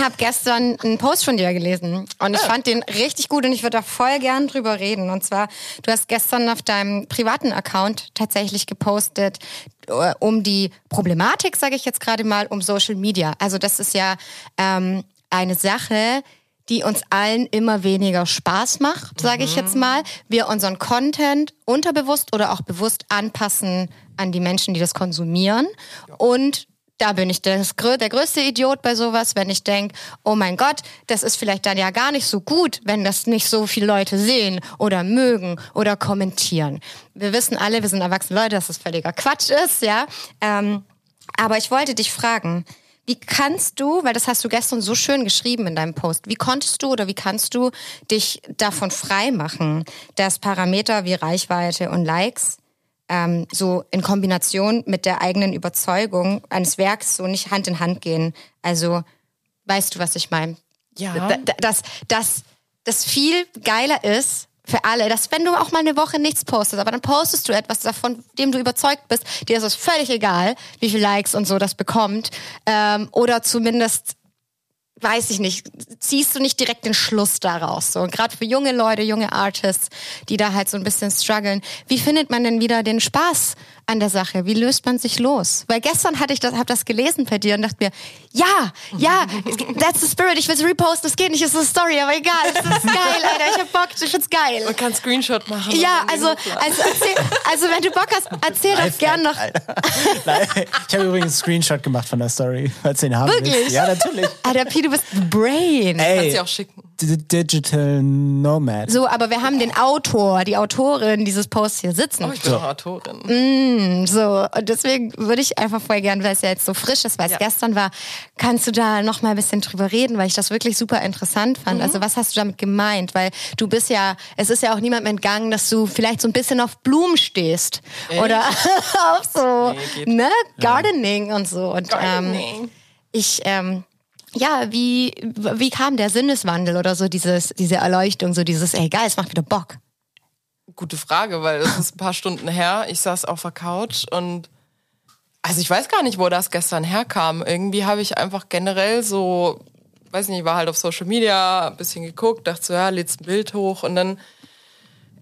habe gestern einen Post von dir gelesen und ich fand den richtig gut und ich würde da voll gern drüber reden. Und zwar, du hast gestern auf deinem privaten Account tatsächlich gepostet äh, um die Problematik, sage ich jetzt gerade mal, um Social Media. Also das ist ja ähm, eine Sache, die uns allen immer weniger Spaß macht, sage ich jetzt mal. Wir unseren Content unterbewusst oder auch bewusst anpassen an die Menschen, die das konsumieren. Und da bin ich das, der größte Idiot bei sowas, wenn ich denke, oh mein Gott, das ist vielleicht dann ja gar nicht so gut, wenn das nicht so viele Leute sehen oder mögen oder kommentieren. Wir wissen alle, wir sind erwachsene Leute, dass das völliger Quatsch ist, ja. Ähm, aber ich wollte dich fragen, wie kannst du, weil das hast du gestern so schön geschrieben in deinem Post, wie konntest du oder wie kannst du dich davon frei machen, dass Parameter wie Reichweite und Likes ähm, so in Kombination mit der eigenen Überzeugung eines Werks so nicht Hand in Hand gehen? Also, weißt du, was ich meine? Ja. Da- da- Dass, dass das viel geiler ist für alle, dass wenn du auch mal eine Woche nichts postest, aber dann postest du etwas, davon dem du überzeugt bist, dir ist es völlig egal, wie viele Likes und so das bekommt. Ähm, oder zumindest weiß ich nicht, ziehst du nicht direkt den Schluss daraus. So gerade für junge Leute, junge Artists, die da halt so ein bisschen strugglen. Wie findet man denn wieder den Spaß an der Sache? Wie löst man sich los? Weil gestern hatte ich das, habe das gelesen bei dir und dachte mir, ja, ja, that's the spirit. Ich will es reposten. Es geht nicht, es ist eine Story, aber egal, es ist geil, Alter. Ich hab Bock, ich find's geil. Man kann Screenshot machen. Ja, also, also, erzähl, also wenn du Bock hast, erzähl doch gern noch. Nein, ich habe übrigens einen Screenshot gemacht von der Story, falls du den haben Wirklich? willst. Ja, natürlich. Alter, Pi, du bist Brain. Kannst Ey, sie auch schicken. Digital Nomad. So, aber wir haben den Autor, die Autorin dieses Posts hier sitzen. Oh, ich bin auch Autorin. So, und deswegen würde ich einfach voll gern, weil es ja jetzt so frisch ist, weil es Ja. gestern war, kannst du da noch mal ein bisschen drüber reden, weil ich das wirklich super interessant fand. Also was hast du damit gemeint? Weil du bist ja, es ist ja auch niemandem entgangen, dass du vielleicht so ein bisschen auf Blumen stehst. Oder auf so, Nee, ne, Gardening und so. Und ähm, Gardening. ich, ähm, ja, wie, wie kam der Sinneswandel oder so dieses, diese Erleuchtung, so dieses, ey geil, es macht wieder Bock. Gute Frage, weil es ist ein paar Stunden her. Ich saß auf der Couch und also ich weiß gar nicht, wo das gestern herkam. Irgendwie habe ich einfach generell so, weiß nicht, war halt auf Social Media, ein bisschen geguckt, dachte so, ja, lädst ein Bild hoch und dann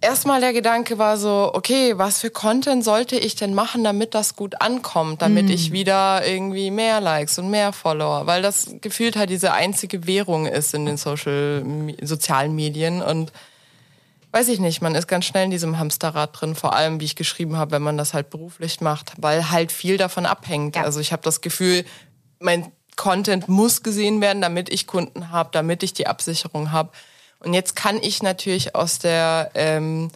erstmal der Gedanke war so, okay, was für Content sollte ich denn machen, damit das gut ankommt, damit ich wieder irgendwie mehr Likes und mehr Follower, weil das gefühlt halt diese einzige Währung ist in den Social, sozialen Medien und weiß ich nicht, man ist ganz schnell in diesem Hamsterrad drin, vor allem, wie ich geschrieben habe, wenn man das halt beruflich macht, weil halt viel davon abhängt. Ja. Also ich habe das Gefühl, mein Content muss gesehen werden, damit ich Kunden habe, damit ich die Absicherung habe. Und jetzt kann ich natürlich aus der ähm,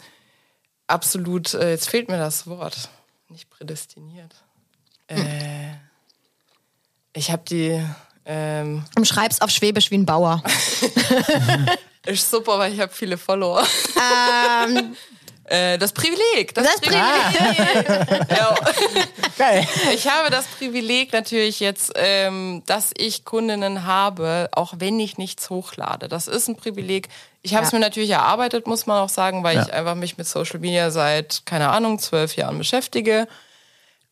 absolut, äh, jetzt fehlt mir das Wort, nicht prädestiniert. Äh, ich habe die, ähm, Und schreib's auf Schwäbisch wie ein Bauer. ist super, weil ich habe viele Follower. ähm, Äh, das Privileg. Das, Das Privileg. ja. Geil. Ich habe das Privileg natürlich jetzt, ähm, dass ich Kundinnen habe, auch wenn ich nichts hochlade. Das ist ein Privileg. Ich habe es Ja. mir natürlich erarbeitet, muss man auch sagen, weil Ja. ich einfach mich mit Social Media seit, keine Ahnung, zwölf Jahren beschäftige.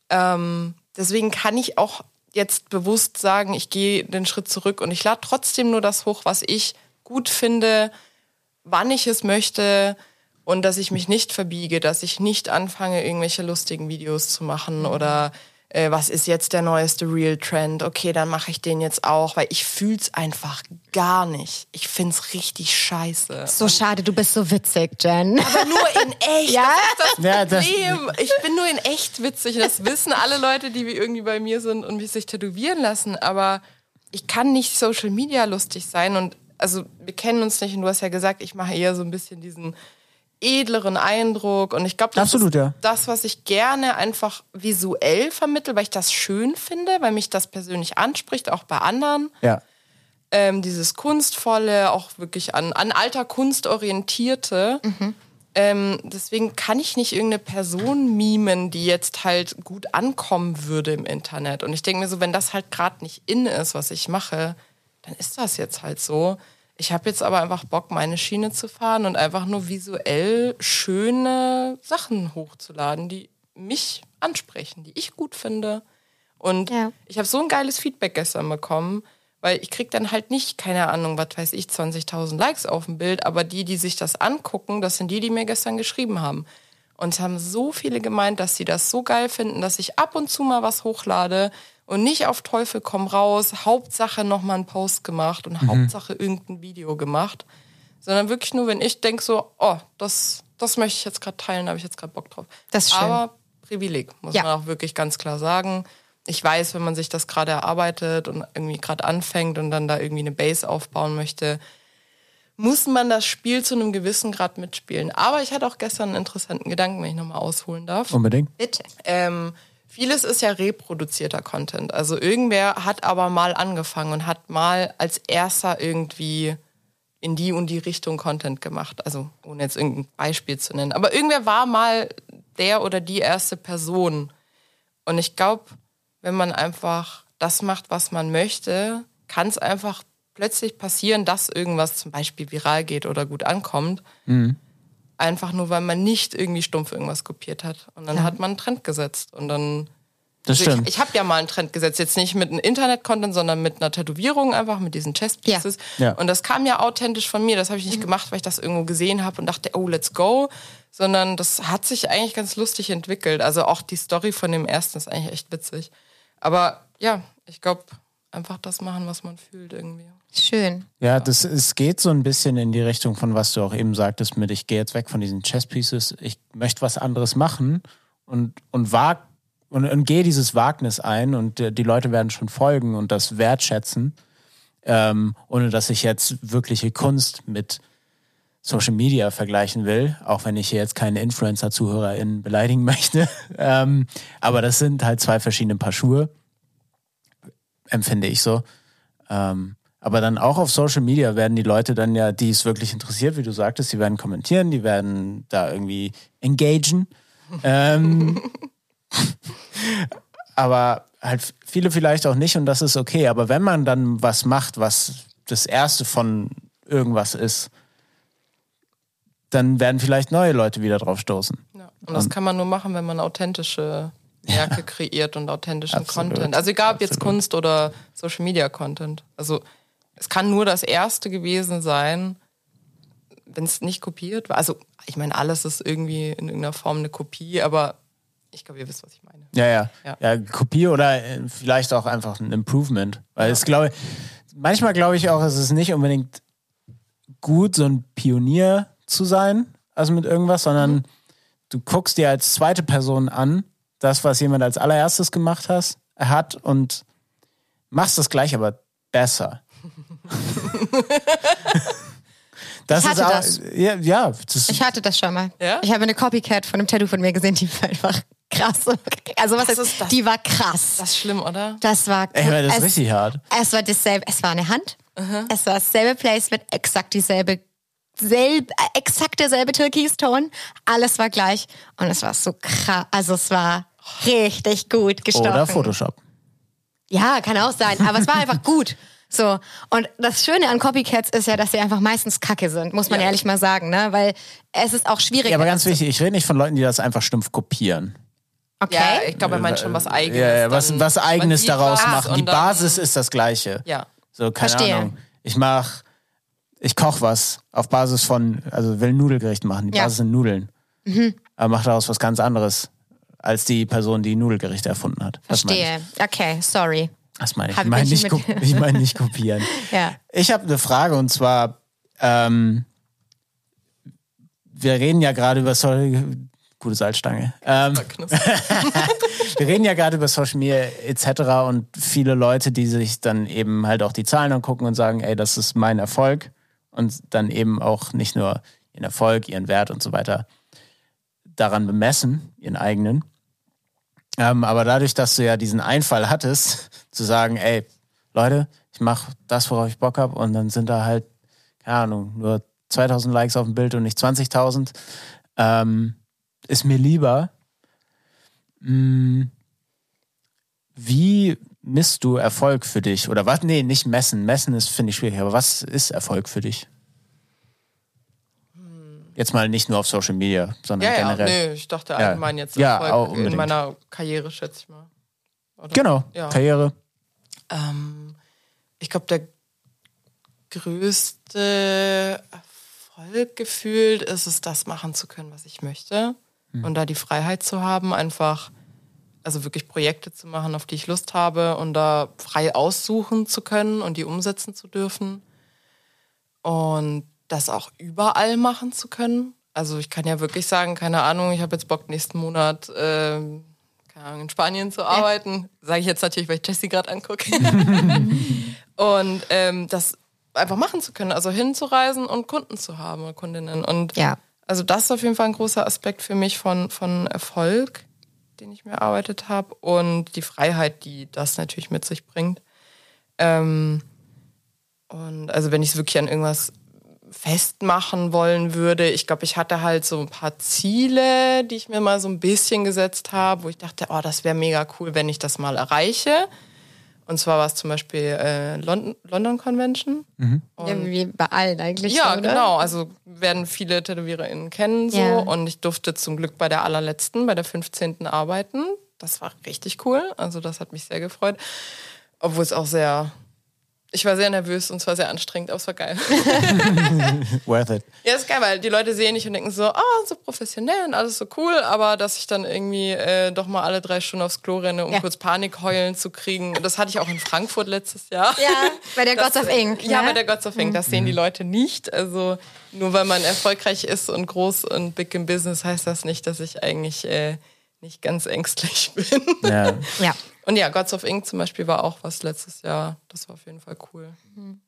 Ähm, deswegen kann ich auch jetzt bewusst sagen, ich gehe den Schritt zurück und ich lade trotzdem nur das hoch, was ich gut finde, wann ich es möchte und dass ich mich nicht verbiege, dass ich nicht anfange, irgendwelche lustigen Videos zu machen oder äh, was ist jetzt der neueste Real-Trend? Okay, dann mache ich den jetzt auch, weil ich fühl's einfach gar nicht. Ich find's richtig scheiße. so schade, du bist so witzig, Jen. Aber nur in echt. Ja? Das ist das Ja, das- Problem. ich bin nur in echt witzig. Das wissen alle Leute, die irgendwie bei mir sind und mich sich tätowieren lassen. Aber ich kann nicht Social Media lustig sein. Und also wir kennen uns nicht. Und du hast ja gesagt, ich mache eher so ein bisschen diesen edleren Eindruck. Und ich glaube, das Absolut, ist ja. das, was ich gerne einfach visuell vermittel, weil ich das schön finde, weil mich das persönlich anspricht, auch bei anderen Ja. ähm, dieses kunstvolle, auch wirklich an, an alter Kunst orientierte. Ähm, deswegen kann ich nicht irgendeine Person mimen, die jetzt halt gut ankommen würde im Internet. Und ich denke mir so, wenn das halt gerade nicht in ist, was ich mache, dann ist das jetzt halt so. Ich habe jetzt aber einfach Bock, meine Schiene zu fahren und einfach nur visuell schöne Sachen hochzuladen, die mich ansprechen, die ich gut finde. Und Ja. ich habe so ein geiles Feedback gestern bekommen, weil ich krieg dann halt nicht, keine Ahnung, was weiß ich, 20.000 Likes auf dem Bild, aber die, die sich das angucken, das sind die, die mir gestern geschrieben haben. Und es haben so viele gemeint, dass sie das so geil finden, dass ich ab und zu mal was hochlade und nicht auf Teufel komm raus, Hauptsache nochmal einen Post gemacht und Hauptsache irgendein Video gemacht, sondern wirklich nur, wenn ich denke so, oh, das, das möchte ich jetzt gerade teilen, da habe ich jetzt gerade Bock drauf. Das ist schön. Aber Privileg, muss Ja. man auch wirklich ganz klar sagen. Ich weiß, wenn man sich das gerade erarbeitet und irgendwie gerade anfängt und dann da irgendwie eine Base aufbauen möchte, muss man das Spiel zu einem gewissen Grad mitspielen. Aber ich hatte auch gestern einen interessanten Gedanken, wenn ich nochmal ausholen darf. Unbedingt. Bitte. Ähm, vieles ist ja reproduzierter Content. Also irgendwer hat aber mal angefangen und hat mal als erster irgendwie in die und die Richtung Content gemacht. Also ohne jetzt irgendein Beispiel zu nennen. Aber irgendwer war mal der oder die erste Person. Und ich glaube, wenn man einfach das macht, was man möchte, kann es einfach plötzlich passieren, dass irgendwas zum Beispiel viral geht oder gut ankommt. Einfach nur, weil man nicht irgendwie stumpf irgendwas kopiert hat. Und dann hat man einen Trend gesetzt. Und dann. Das Also stimmt. ich ich habe ja mal einen Trend gesetzt. Jetzt nicht mit einem Internet-Content, sondern mit einer Tätowierung, einfach mit diesen Chess-Pieces. Ja. Ja. Und das kam ja authentisch von mir. Das habe ich nicht gemacht, weil ich das irgendwo gesehen habe und dachte, oh, let's go. Sondern das hat sich eigentlich ganz lustig entwickelt. Also auch die Story von dem ersten ist eigentlich echt witzig. Aber ja, ich glaube, einfach das machen, was man fühlt irgendwie. Schön. Ja, das, es geht so ein bisschen in die Richtung von, was du auch eben sagtest, mit ich gehe jetzt weg von diesen Chess Pieces, ich möchte was anderes machen und, und wag und, und gehe dieses Wagnis ein und äh, die Leute werden schon folgen und das wertschätzen, ähm, ohne dass ich jetzt wirkliche Kunst mit Social Media vergleichen will, auch wenn ich hier jetzt keine Influencer-ZuhörerInnen beleidigen möchte. ähm, aber das sind halt zwei verschiedene Paar Schuhe, empfinde ich so. Ähm, aber dann auch auf Social Media werden die Leute dann ja, die es wirklich interessiert, wie du sagtest, die werden kommentieren, die werden da irgendwie engagen. Ähm, aber halt viele vielleicht auch nicht und das ist okay. Aber wenn man dann was macht, was das erste von irgendwas ist, dann werden vielleicht neue Leute wieder drauf stoßen. Ja. Und das kann man nur machen, wenn man authentische Werke kreiert und authentischen Absolut. Content. Also egal ob jetzt. Kunst oder Social Media Content. Also es kann nur das erste gewesen sein, wenn es nicht kopiert war. Also ich meine, alles ist irgendwie in irgendeiner Form eine Kopie, aber ich glaube, ihr wisst, was ich meine. Ja, ja. Ja. Ja, Kopie oder äh, vielleicht auch einfach ein Improvement. Weil es glaube manchmal glaube ich auch, es ist nicht unbedingt gut, so ein Pionier zu sein, also mit irgendwas, sondern du guckst dir als zweite Person an, das, was jemand als allererstes gemacht hast, hat und machst das gleich, aber besser. das Ich hatte ist auch, das. Ja, ja das, Ich hatte das schon mal. Ja? Ich habe eine Copycat von einem Tattoo von mir gesehen, die war einfach krass. Also was Was heißt, ist das? die war krass. Das ist schlimm, oder? Das war ich meine, das ist es, richtig hart. es war dasselbe, es war eine Hand. Es war dasselbe Placement, exakt dieselbe, selb, äh, exakt derselbe Türkis-Ton. Alles war gleich und es war so krass. Also es war richtig gut gestochen. Oder Photoshop. Ja, kann auch sein, aber es war einfach gut. So. Und das Schöne an Copycats ist ja, dass sie einfach meistens kacke sind, muss man Ja. ehrlich mal sagen, ne? Weil es ist auch schwierig. Ja, aber ganz wichtig, ich rede nicht von Leuten, die das einfach stumpf kopieren. okay. Ja, ich glaube, er meint schon was Eigenes. Ja, ja, was, was Eigenes daraus machen. Die Basis ist das Gleiche. Ja. So, keine Verstehe. Ahnung. Ich mach, ich koch was auf Basis von, also will ein Nudelgericht machen. Die Ja. Basis sind Nudeln. Aber mach daraus was ganz anderes als die Person, die Nudelgerichte erfunden hat. Das. Verstehe. Okay, sorry. Das meine ich. Hab Ich meine ich nicht, ich meine nicht kopieren. Ja. Ich habe eine Frage und zwar, ähm, wir reden ja gerade über Social, gute Salzstange. Ähm, wir reden ja gerade über Social Media etc. und viele Leute, die sich dann eben halt auch die Zahlen angucken und sagen, ey, das ist mein Erfolg und dann eben auch nicht nur ihren Erfolg, ihren Wert und so weiter daran bemessen, ihren eigenen. Ähm, aber dadurch, dass du ja diesen Einfall hattest, zu sagen, ey, Leute, ich mache das, worauf ich Bock habe und dann sind da halt, keine Ahnung, nur 2000 Likes auf dem Bild und nicht 20.000, ähm, ist mir lieber. Mm, wie misst du Erfolg für dich? Oder was? Nee, nicht messen. Messen ist, finde ich, schwierig. Aber was ist Erfolg für dich? Jetzt mal nicht nur auf Social Media, sondern Ja, ja, generell. nö, ich dachte Ja. allgemein jetzt Ja, Erfolg auch in meiner Karriere, schätze ich mal. Oder? Genau, Ja. Karriere. Ähm, ich glaube, der größte Erfolg gefühlt ist es, das machen zu können, was ich möchte. Und da die Freiheit zu haben, einfach, also wirklich Projekte zu machen, auf die ich Lust habe und da frei aussuchen zu können und die umsetzen zu dürfen. Und das auch überall machen zu können. Also ich kann ja wirklich sagen, keine Ahnung, ich habe jetzt Bock nächsten Monat ähm, in Spanien zu arbeiten. Sage ich jetzt natürlich, weil ich Jessie gerade angucke. und ähm, das einfach machen zu können, also hinzureisen und Kunden zu haben Kundinnen. Und Ja. also das ist auf jeden Fall ein großer Aspekt für mich von, von Erfolg, den ich mir erarbeitet habe und die Freiheit, die das natürlich mit sich bringt. Ähm, und also wenn ich es wirklich an irgendwas festmachen wollen würde, ich glaube, ich hatte halt so ein paar Ziele, die ich mir mal so ein bisschen gesetzt habe, wo ich dachte, oh, das wäre mega cool, wenn ich das mal erreiche. Und zwar war es zum Beispiel äh, London, London Convention. Ja, wie bei allen eigentlich. Ja, so, oder? genau. Also werden viele TätowiererInnen kennen so. Ja. Und ich durfte zum Glück bei der allerletzten, bei der 15. arbeiten. Das war richtig cool. Also das hat mich sehr gefreut. Obwohl es auch sehr. Ich war sehr nervös und zwar sehr anstrengend, aber es war geil. Worth it. ja, ist geil, weil die Leute sehen dich und denken so, oh, so professionell und alles so cool, aber dass ich dann irgendwie äh, doch mal alle drei Stunden aufs Klo renne, um Ja. kurz Panikheulen zu kriegen. Und das hatte ich auch in Frankfurt letztes Jahr. Ja, bei der Das- Gods of Ink. Ja, ne? bei der Gods of Ink. Das sehen die Leute nicht. Also nur weil man erfolgreich ist und groß und big im Business, heißt das nicht, dass ich eigentlich äh, nicht ganz ängstlich bin. Ja. Ja. Und ja, Gods of Ink zum Beispiel war auch was letztes Jahr. Das war auf jeden Fall cool.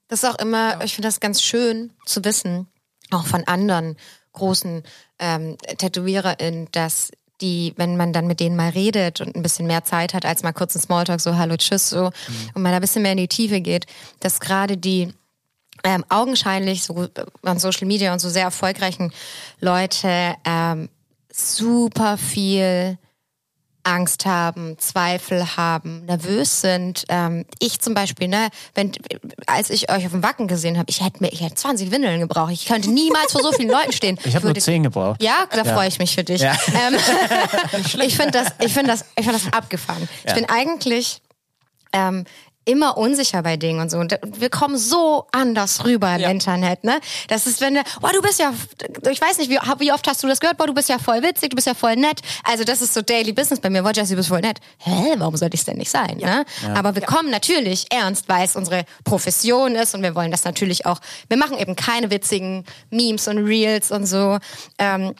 Das ist auch immer, ich finde das ganz schön zu wissen, auch von anderen großen ähm, TätowiererInnen, dass die, wenn man dann mit denen mal redet und ein bisschen mehr Zeit hat, als mal kurz ein Smalltalk, so Hallo, Tschüss, so, und man da ein bisschen mehr in die Tiefe geht, dass gerade die ähm, augenscheinlich so an Social Media und so sehr erfolgreichen Leute ähm, super viel Angst haben, Zweifel haben, nervös sind. Ähm, ich zum Beispiel, ne, wenn, als ich euch auf dem Wacken gesehen habe, ich hätte mir, ich hätte 20 Windeln gebraucht. Ich könnte niemals vor so vielen Leuten stehen. Ich habe nur würde- zehn gebraucht. ja, da Ja. freue ich mich für dich. Ja. Ähm, ich finde das, ich finde das, ich finde das abgefahren. Ich bin eigentlich, ähm, immer unsicher bei Dingen und so. Und wir kommen so anders rüber im Ja. Internet, ne? Das ist, wenn der, boah, du bist ja, ich weiß nicht, wie, wie oft hast du das gehört? Boah, du bist ja voll witzig, du bist ja voll nett. Also das ist so Daily Business bei mir. Boah, Jesse, du bist voll nett. Hä, warum sollte ich es denn nicht sein, ne? Aber wir kommen natürlich ernst, weil es unsere Profession ist und wir wollen das natürlich auch, wir machen eben keine witzigen Memes und Reels und so. Ähm,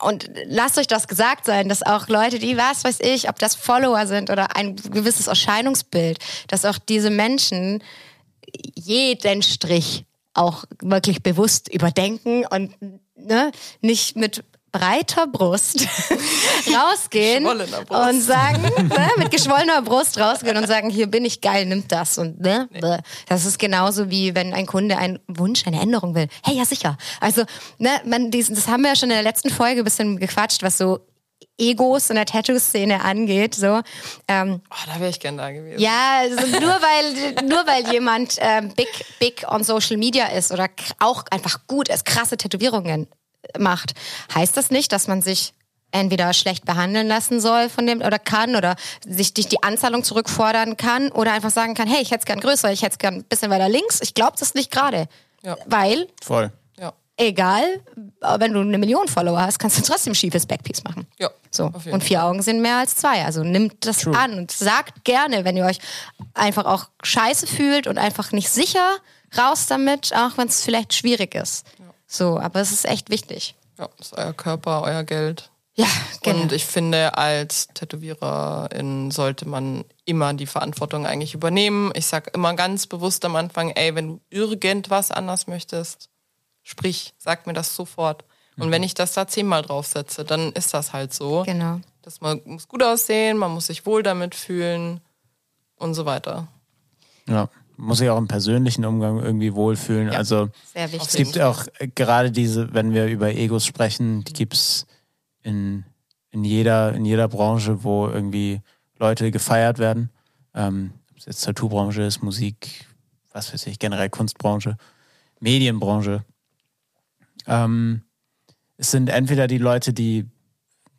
und lasst euch das gesagt sein, dass auch Leute, die, was weiß ich, ob das Follower sind oder ein gewisses Erscheinungsbild, dass auch diese Menschen jeden Strich auch wirklich bewusst überdenken und ne, nicht mit breiter Brust rausgehen Brust. und sagen, ne, mit geschwollener Brust rausgehen und sagen, hier bin ich geil, nimm das und ne, bäh. das ist genauso wie wenn ein Kunde einen Wunsch, eine Änderung will. Hey, ja sicher. Also, ne, man, diesen, das haben wir ja schon in der letzten Folge ein bisschen gequatscht, was so Egos in der Tattoo-Szene angeht. So, ähm, Oh, da wäre ich gern da gewesen. ja, also nur weil nur weil jemand ähm, big big on Social Media ist oder auch einfach gut ist, krasse Tätowierungen macht, heißt das nicht, dass man sich entweder schlecht behandeln lassen soll von dem oder kann oder sich die, die Anzahlung zurückfordern kann oder einfach sagen kann, hey, ich hätte es gern größer, ich hätte es gern ein bisschen weiter links, ich glaube das nicht gerade. Ja. Weil, Voll. Ja. egal, wenn du eine Million Follower hast, kannst du trotzdem schiefes Backpiece machen. Ja, So. Und vier Augen sind mehr als zwei. Also nimmt das an und sagt gerne, wenn ihr euch einfach auch scheiße fühlt und einfach nicht sicher, raus damit, auch wenn es vielleicht schwierig ist. So, aber es ist echt wichtig. Ja, ist euer Körper, euer Geld. Ja, genau. Und ich finde, als Tätowiererin sollte man immer die Verantwortung eigentlich übernehmen. Ich sag immer ganz bewusst am Anfang, ey, wenn du irgendwas anders möchtest, sprich, sag mir das sofort. Und wenn ich das da zehnmal draufsetze, dann ist das halt so. genau. Das man muss gut aussehen, man muss sich wohl damit fühlen und so weiter. Ja. Muss sich auch im persönlichen Umgang irgendwie wohlfühlen. Also Sehr es gibt auch äh, gerade diese, wenn wir über Egos sprechen, die gibt's in, in, jeder, in jeder Branche, wo irgendwie Leute gefeiert werden. Ähm, ob es jetzt Tattoo-Branche ist, Musik, was weiß ich, generell Kunstbranche, Medienbranche. Ähm, es sind entweder die Leute, die,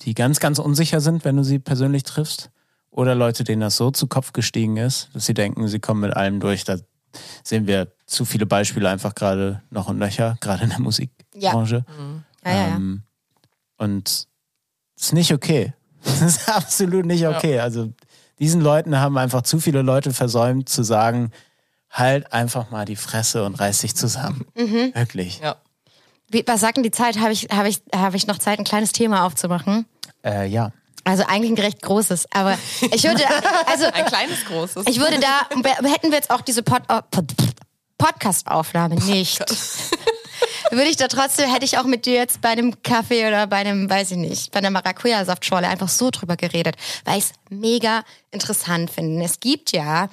die ganz, ganz unsicher sind, wenn du sie persönlich triffst, oder Leute, denen das so zu Kopf gestiegen ist, dass sie denken, sie kommen mit allem durch. Da sehen wir zu viele Beispiele einfach gerade noch und nöcher, gerade in der Musikbranche. Ja, ja, ja. Ähm, und es ist nicht okay. Das ist absolut nicht okay. Also diesen Leuten haben einfach zu viele Leute versäumt zu sagen, halt einfach mal die Fresse und reiß dich zusammen. Mhm. Wirklich. Ja. Wie, was sagt denn die Zeit? Habe ich, habe ich, habe ich noch Zeit, ein kleines Thema aufzumachen? Äh, ja. Also eigentlich ein recht großes, aber ich würde, also Ein kleines, großes. ich würde da, hätten wir jetzt auch diese Pod, oh, Pod, Podcast-Aufnahme nicht. Würde ich da trotzdem, hätte ich auch mit dir jetzt bei einem Kaffee oder bei einem, weiß ich nicht, bei einer Maracuja-Saftschorle einfach so drüber geredet, weil ich es mega interessant finde. Es gibt ja,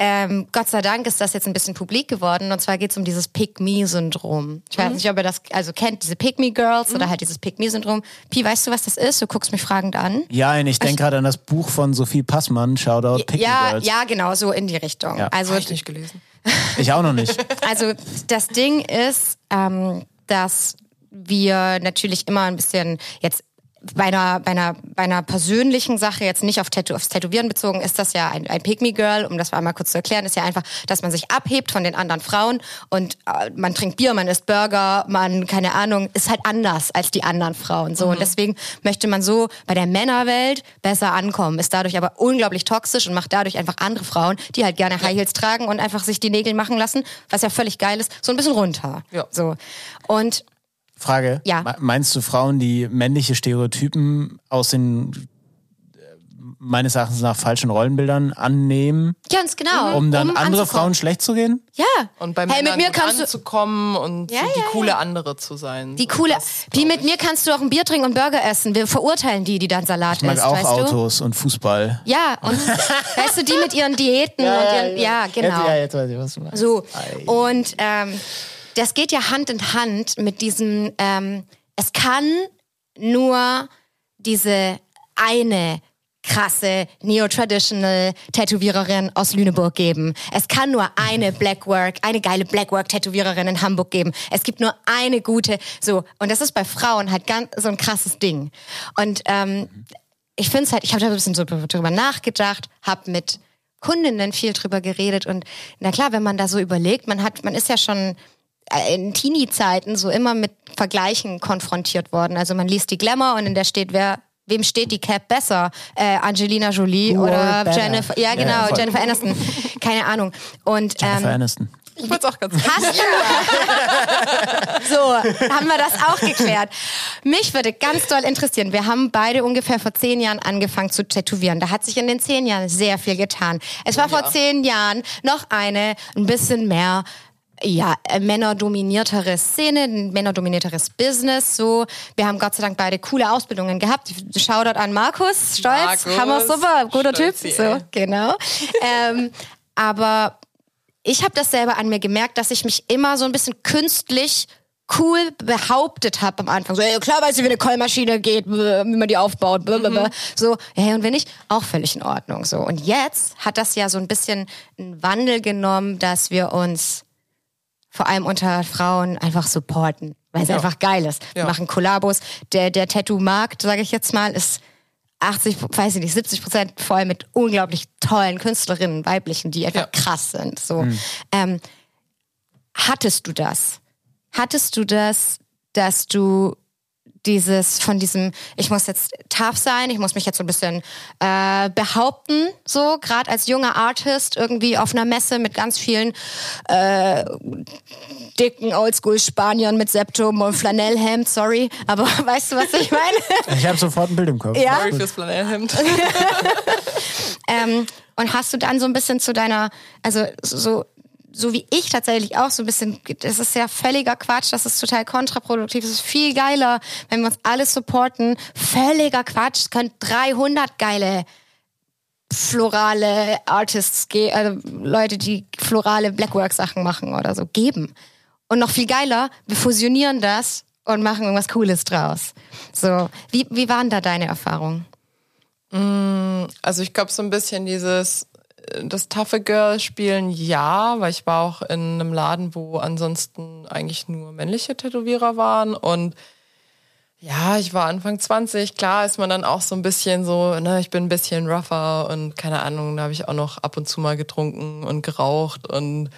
ähm, Gott sei Dank ist das jetzt ein bisschen publik geworden, und zwar geht es um dieses Pick-Me-Syndrom. Ich weiß nicht, ob ihr das also kennt, diese Pick-Me-Girls oder halt dieses Pick-Me-Syndrom. Pi, weißt du, was das ist? Du guckst mich fragend an. Ja, und ich denke gerade an das Buch von Sophie Passmann, Shoutout Picky ja, Girls. ja, genau, so in die Richtung. Ja. Also, Habe ich nicht gelesen. Ich auch noch nicht. also das Ding ist, ähm, dass wir natürlich immer ein bisschen jetzt bei einer, bei einer, bei einer persönlichen Sache, jetzt nicht auf Tattoo, aufs Tätowieren bezogen, ist das ja ein, ein Pick-Me-Girl, um das mal einmal kurz zu erklären, ist ja einfach, dass man sich abhebt von den anderen Frauen und äh, man trinkt Bier, man isst Burger, man, keine Ahnung, ist halt anders als die anderen Frauen. So. Und deswegen möchte man so bei der Männerwelt besser ankommen, ist dadurch aber unglaublich toxisch und macht dadurch einfach andere Frauen, die halt gerne High Heels tragen und einfach sich die Nägel machen lassen, was ja völlig geil ist, so ein bisschen runter. Ja. So. Und Frage. Ja. Me- Meinst du Frauen, die männliche Stereotypen aus den äh, meines Erachtens nach falschen Rollenbildern annehmen, ganz genau. um dann andere anzukommen. Frauen schlecht zu gehen? Ja. Und bei hey, mit Männern mir kannst du anzukommen und Ja, so die ja, coole ja. andere zu sein. die coole, das wie mit ich. mir kannst du auch ein Bier trinken und Burger essen. Wir verurteilen die, die dann Salat Ich mag isst, auch weißt du? Autos und Fußball. Ja, und weißt du, die mit ihren Diäten und ihren, ja, genau. Jetzt, ja, jetzt weiß ich, was du meinst. So. Ei. Und ähm, das geht ja Hand in Hand mit diesem, ähm, es kann nur diese eine krasse Neo-Traditional Tätowiererin aus Lüneburg geben. Es kann nur eine Blackwork, eine geile Blackwork Tätowiererin in Hamburg geben. Es gibt nur eine gute, so. Und das ist bei Frauen halt ganz so ein krasses Ding. Und ähm, ich finde es halt, ich habe da ein bisschen so drüber nachgedacht, habe mit Kundinnen viel drüber geredet und na klar, wenn man da so überlegt, man hat, man ist ja schon in Teenie-Zeiten so immer mit Vergleichen konfrontiert worden. Also man liest die Glamour und in der steht, wer wem steht die Cap besser? Äh, Angelina Jolie Or oder better. Jennifer, ja genau, Ja. Jennifer Aniston. Keine Ahnung. Und Jennifer ähm, Aniston. Ich wollte es auch ganz Hast du? so, haben wir das auch geklärt. Mich würde ganz doll interessieren. Wir haben beide ungefähr vor zehn Jahren angefangen zu tätowieren. Da hat sich in den zehn Jahren sehr viel getan. Es war vor zehn Jahren noch eine ein bisschen mehr ja, äh, männerdominiertere Szene, ein männerdominierteres Business. So, wir haben Gott sei Dank beide coole Ausbildungen gehabt. Shoutout an Markus, stolz, Markus, hammer super, guter Typ. So, genau. ähm, aber ich habe das selber an mir gemerkt, dass ich mich immer so ein bisschen künstlich cool behauptet habe am Anfang. So, ey, klar weiß ich, wie eine Keulmaschine geht, wie man die aufbaut. Bläh. So, hey, und wenn nicht, auch völlig in Ordnung. So. Und jetzt hat das ja so ein bisschen einen Wandel genommen, dass wir uns vor allem unter Frauen einfach supporten, weil es Ja. einfach geil ist. Wir Ja. machen Kollabos. Der, der Tattoo-Markt, sage ich jetzt mal, ist 80, weiß ich nicht, 70 Prozent voll mit unglaublich tollen Künstlerinnen, weiblichen, die einfach Ja. krass sind. So. Ähm, hattest du das? Hattest du das, dass du dieses von diesem, ich muss jetzt tough sein, ich muss mich jetzt so ein bisschen äh, behaupten, so gerade als junger Artist irgendwie auf einer Messe mit ganz vielen äh, dicken Oldschool-Spaniern mit Septum und Flanellhemd, sorry, aber weißt du, was ich meine? Ich habe sofort ein Bild im Kopf. Ja. Sorry fürs Flanellhemd. Ähm, und hast du dann so ein bisschen zu deiner, also so, so wie ich tatsächlich auch so ein bisschen, das ist ja völliger Quatsch, das ist total kontraproduktiv, es ist viel geiler, wenn wir uns alle supporten. Völliger Quatsch, es können 300 geile florale Artists, also Leute, die florale Blackwork-Sachen machen oder so, geben. Und noch viel geiler, wir fusionieren das und machen irgendwas Cooles draus. So, wie, wie waren da deine Erfahrungen? Also ich glaube so ein bisschen dieses äh, das taffe Girl spielen ja, weil ich war auch in einem Laden, wo ansonsten eigentlich nur männliche Tätowierer waren. Und ja, ich war Anfang 20, klar ist man dann auch so ein bisschen so, ne, ich bin ein bisschen rougher und keine Ahnung, da habe ich auch noch ab und zu mal getrunken und geraucht und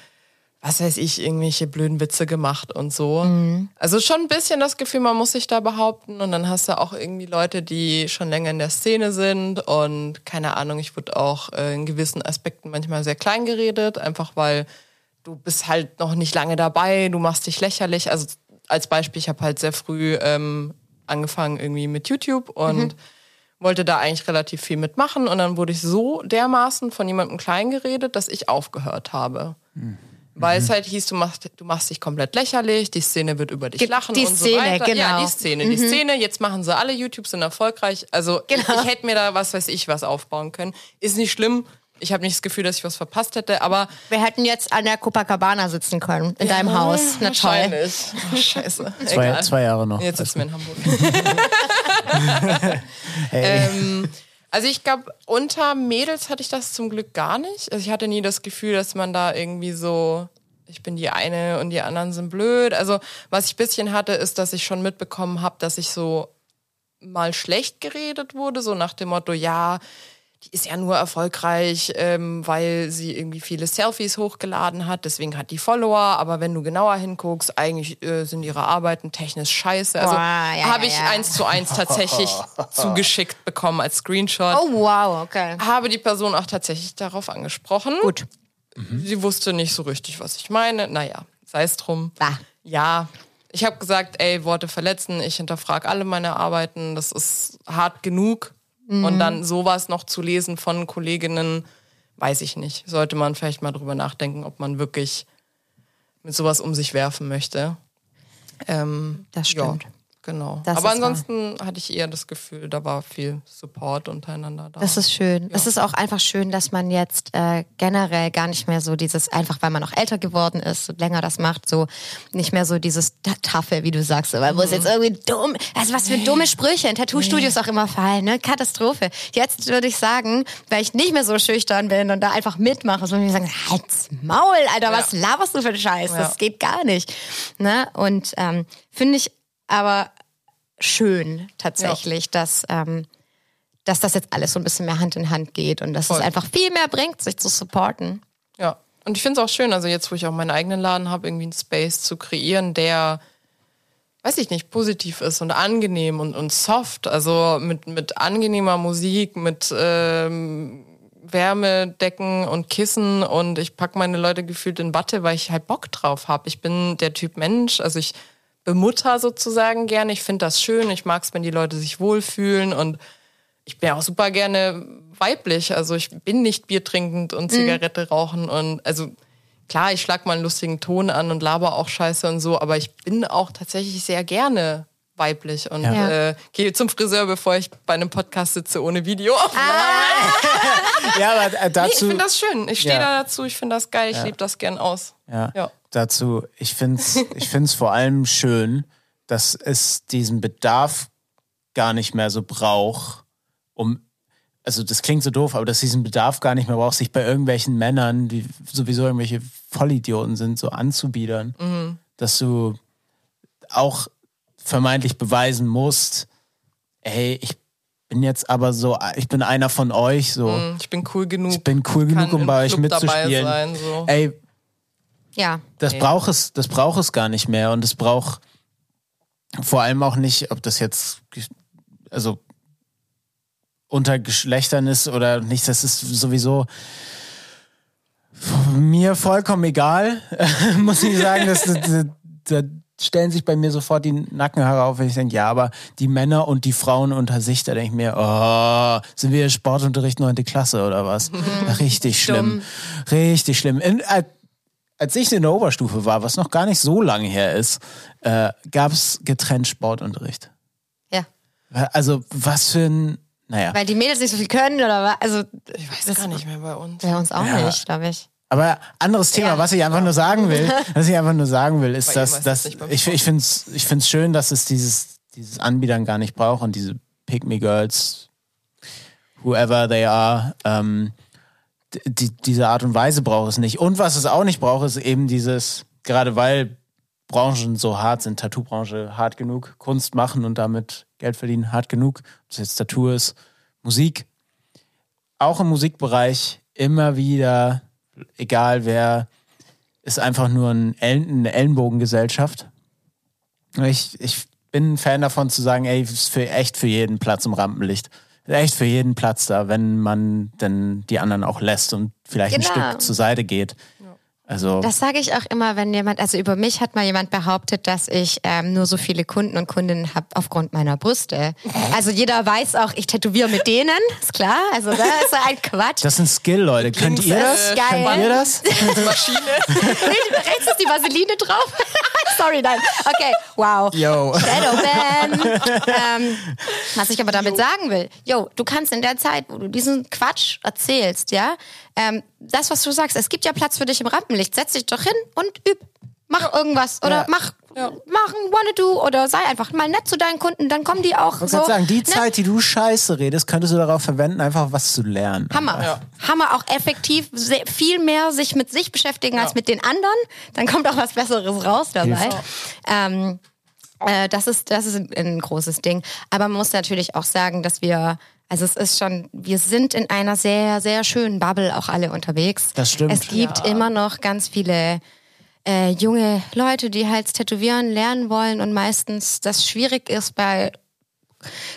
was weiß ich, irgendwelche blöden Witze gemacht und so. Also schon ein bisschen das Gefühl, man muss sich da behaupten. Und dann hast du auch irgendwie Leute, die schon länger in der Szene sind. Und keine Ahnung, ich wurde auch äh, in gewissen Aspekten manchmal sehr klein geredet, einfach weil du bist halt noch nicht lange dabei, du machst dich lächerlich. Also als Beispiel, ich habe halt sehr früh ähm, angefangen irgendwie mit YouTube und wollte da eigentlich relativ viel mitmachen. Und dann wurde ich so dermaßen von jemandem klein geredet, dass ich aufgehört habe. Weil es halt hieß, du machst, du machst dich komplett lächerlich, die Szene wird über dich Die- lachen die und so Szene, weiter. Ja, genau. die Szene, die Szene. Jetzt machen sie alle YouTube, sind erfolgreich. Also Genau. ich, ich hätte mir da was weiß ich was aufbauen können. Ist nicht schlimm. Ich habe nicht das Gefühl, dass ich was verpasst hätte, aber Wir hätten jetzt an der Copacabana sitzen können, in deinem Haus. Na toll. wahrscheinlich. Oh, scheiße. Zwei, zwei Jahre noch. Jetzt sitzen wir in Hamburg. ähm, also ich glaube, unter Mädels hatte ich das zum Glück gar nicht. Also ich hatte nie das Gefühl, dass man da irgendwie so, ich bin die eine und die anderen sind blöd. Also was ich ein bisschen hatte, ist, dass ich schon mitbekommen habe, dass ich so mal schlecht geredet wurde, so nach dem Motto, ja, die ist ja nur erfolgreich, ähm, weil sie irgendwie viele Selfies hochgeladen hat, deswegen hat die Follower, aber wenn du genauer hinguckst, eigentlich äh, sind ihre Arbeiten technisch scheiße. Also ja, habe ich ja. eins zu eins tatsächlich zugeschickt bekommen als Screenshot. Oh wow, okay. Habe die Person auch tatsächlich darauf angesprochen. Gut. Sie wusste nicht so richtig, was ich meine. Naja, sei es drum. Bah. Ja, ich habe gesagt, ey, Worte verletzen, ich hinterfrage alle meine Arbeiten, das ist hart genug. Und dann sowas noch zu lesen von Kolleginnen, weiß ich nicht. Sollte man vielleicht mal drüber nachdenken, ob man wirklich mit sowas um sich werfen möchte. Ähm, Das stimmt. Ja, genau. Das Aber ist wahr. ansonsten hatte ich eher das Gefühl, da war viel Support untereinander da. Das ist schön. Es ist auch einfach schön, dass man jetzt äh, generell gar nicht mehr so dieses, einfach weil man auch älter geworden ist und länger das macht, so nicht mehr so dieses Ta- Tafel, wie du sagst, weil wo es jetzt irgendwie dumm, also was für dumme Sprüche in Tattoo-Studios auch immer fallen, ne? Katastrophe. Jetzt würde ich sagen, weil ich nicht mehr so schüchtern bin und da einfach mitmache, so würde ich sagen, halt's Maul, Alter, was laberst du für einen Scheiß? Ja. Das geht gar nicht. Ne? Und ähm, finde ich aber schön tatsächlich, dass ähm, dass das jetzt alles so ein bisschen mehr Hand in Hand geht und dass Voll. es einfach viel mehr bringt, sich zu supporten. Ja. Und ich finde es auch schön, also jetzt, wo ich auch meinen eigenen Laden habe, irgendwie einen Space zu kreieren, der, weiß ich nicht, positiv ist und angenehm und, und soft. Also mit, mit angenehmer Musik, mit ähm, Wärmedecken und Kissen und ich pack meine Leute gefühlt in Watte, weil ich halt Bock drauf habe. Ich bin der Typ Mensch, also ich bemutter sozusagen gerne. Ich finde das schön. Ich mag es, wenn die Leute sich wohlfühlen und ich bin ja auch super gerne weiblich. Also ich bin nicht biertrinkend und Zigarette rauchen und also klar, ich schlag mal einen lustigen Ton an und laber auch Scheiße und so, aber ich bin auch tatsächlich sehr gerne weiblich und Ja. äh, gehe zum Friseur, bevor ich bei einem Podcast sitze ohne Video. Ja, aber äh, Nee, ich dazu. finde das schön. Ich stehe Ja. da dazu, ich finde das geil, ich lebe das gern aus. Ja, Ja. Dazu, ich finde es ich find's vor allem schön, dass es diesen Bedarf gar nicht mehr so braucht, um, also das klingt so doof, aber dass diesen Bedarf gar nicht mehr braucht, sich bei irgendwelchen Männern, die sowieso irgendwelche Vollidioten sind, so anzubiedern. Mhm. Dass du auch vermeintlich beweisen musst, ey, ich bin jetzt aber so, ich bin einer von euch, so. Ich bin cool genug. Ich bin cool genug, um bei euch Club mitzuspielen. Sein, so. Ey, Ja. das Nee. braucht es, das braucht es gar nicht mehr und es braucht vor allem auch nicht, ob das jetzt also unter Geschlechtern ist oder nicht, das ist sowieso mir vollkommen egal, muss ich sagen, das, da, da stellen sich bei mir sofort die Nackenhaare auf, wenn ich denke, ja, aber die Männer und die Frauen unter sich, da denke ich mir, oh, sind wir Sportunterricht 9. Klasse oder was? Richtig schlimm. Richtig schlimm. In, äh, als ich in der Oberstufe war, was noch gar nicht so lange her ist, äh, gab es getrennt Sportunterricht. Ja. Also was für ein, naja. Weil die Mädels nicht so viel können oder was? Also, Ich weiß gar nicht mehr bei uns. bei uns auch Ja. nicht, glaube ich. Aber anderes Thema, Ja. was ich einfach nur sagen will, was ich einfach nur sagen will, ist, dass, dass ich, ich finde es ich find's schön, dass es dieses, dieses Anbietern gar nicht braucht und diese Pick Me Girls, whoever they are, ähm, die, diese Art und Weise braucht es nicht. Und was es auch nicht braucht, ist eben dieses, gerade weil Branchen so hart sind, Tattoo-Branche hart genug, Kunst machen und damit Geld verdienen hart genug, ob das jetzt Tattoo ist, Musik, auch im Musikbereich immer wieder, egal wer, ist einfach nur ein Ellen, eine Ellenbogengesellschaft. Ich, ich bin ein Fan davon zu sagen, ey, ist für echt für jeden Platz im Rampenlicht. Echt für jeden Platz da, wenn man denn die anderen auch lässt und vielleicht ein Genau. Stück zur Seite geht. Also Das sage ich auch immer, wenn jemand, also über mich hat mal jemand behauptet, dass ich ähm, nur so viele Kunden und Kundinnen habe aufgrund meiner Brüste. Also jeder weiß auch, ich tätowiere mit denen, ist klar. Also das ist so ein Quatsch. das ist ein Skill, Leute. Könnt ihr das? geil. Könnt ihr das? Maschine. Rechts ist die Vaseline drauf. Sorry, nein. Okay, wow. Yo. Shadowban. ähm, was ich aber damit sagen will, yo, du kannst in der Zeit, wo du diesen Quatsch erzählst, ja, ähm, das, was du sagst, es gibt ja Platz für dich im Rampenlicht. Setz dich doch hin und üb. Mach irgendwas oder Ja. mach, mach ein Wanna-Do oder sei einfach mal nett zu deinen Kunden, dann kommen die auch Ich so. sagen, die ne? Zeit, die du scheiße redest, könntest du darauf verwenden, einfach was zu lernen. Hammer. Ja. Hammer auch effektiv sehr, viel mehr sich mit sich beschäftigen als mit den anderen. Dann kommt auch was Besseres raus dabei. Ähm, äh, das ist, das ist ein, ein großes Ding. Aber man muss natürlich auch sagen, dass wir, also es ist schon, wir sind in einer sehr, sehr schönen Bubble auch alle unterwegs. Das stimmt. Es gibt immer noch ganz viele äh, junge Leute, die halt tätowieren lernen wollen und meistens das schwierig ist bei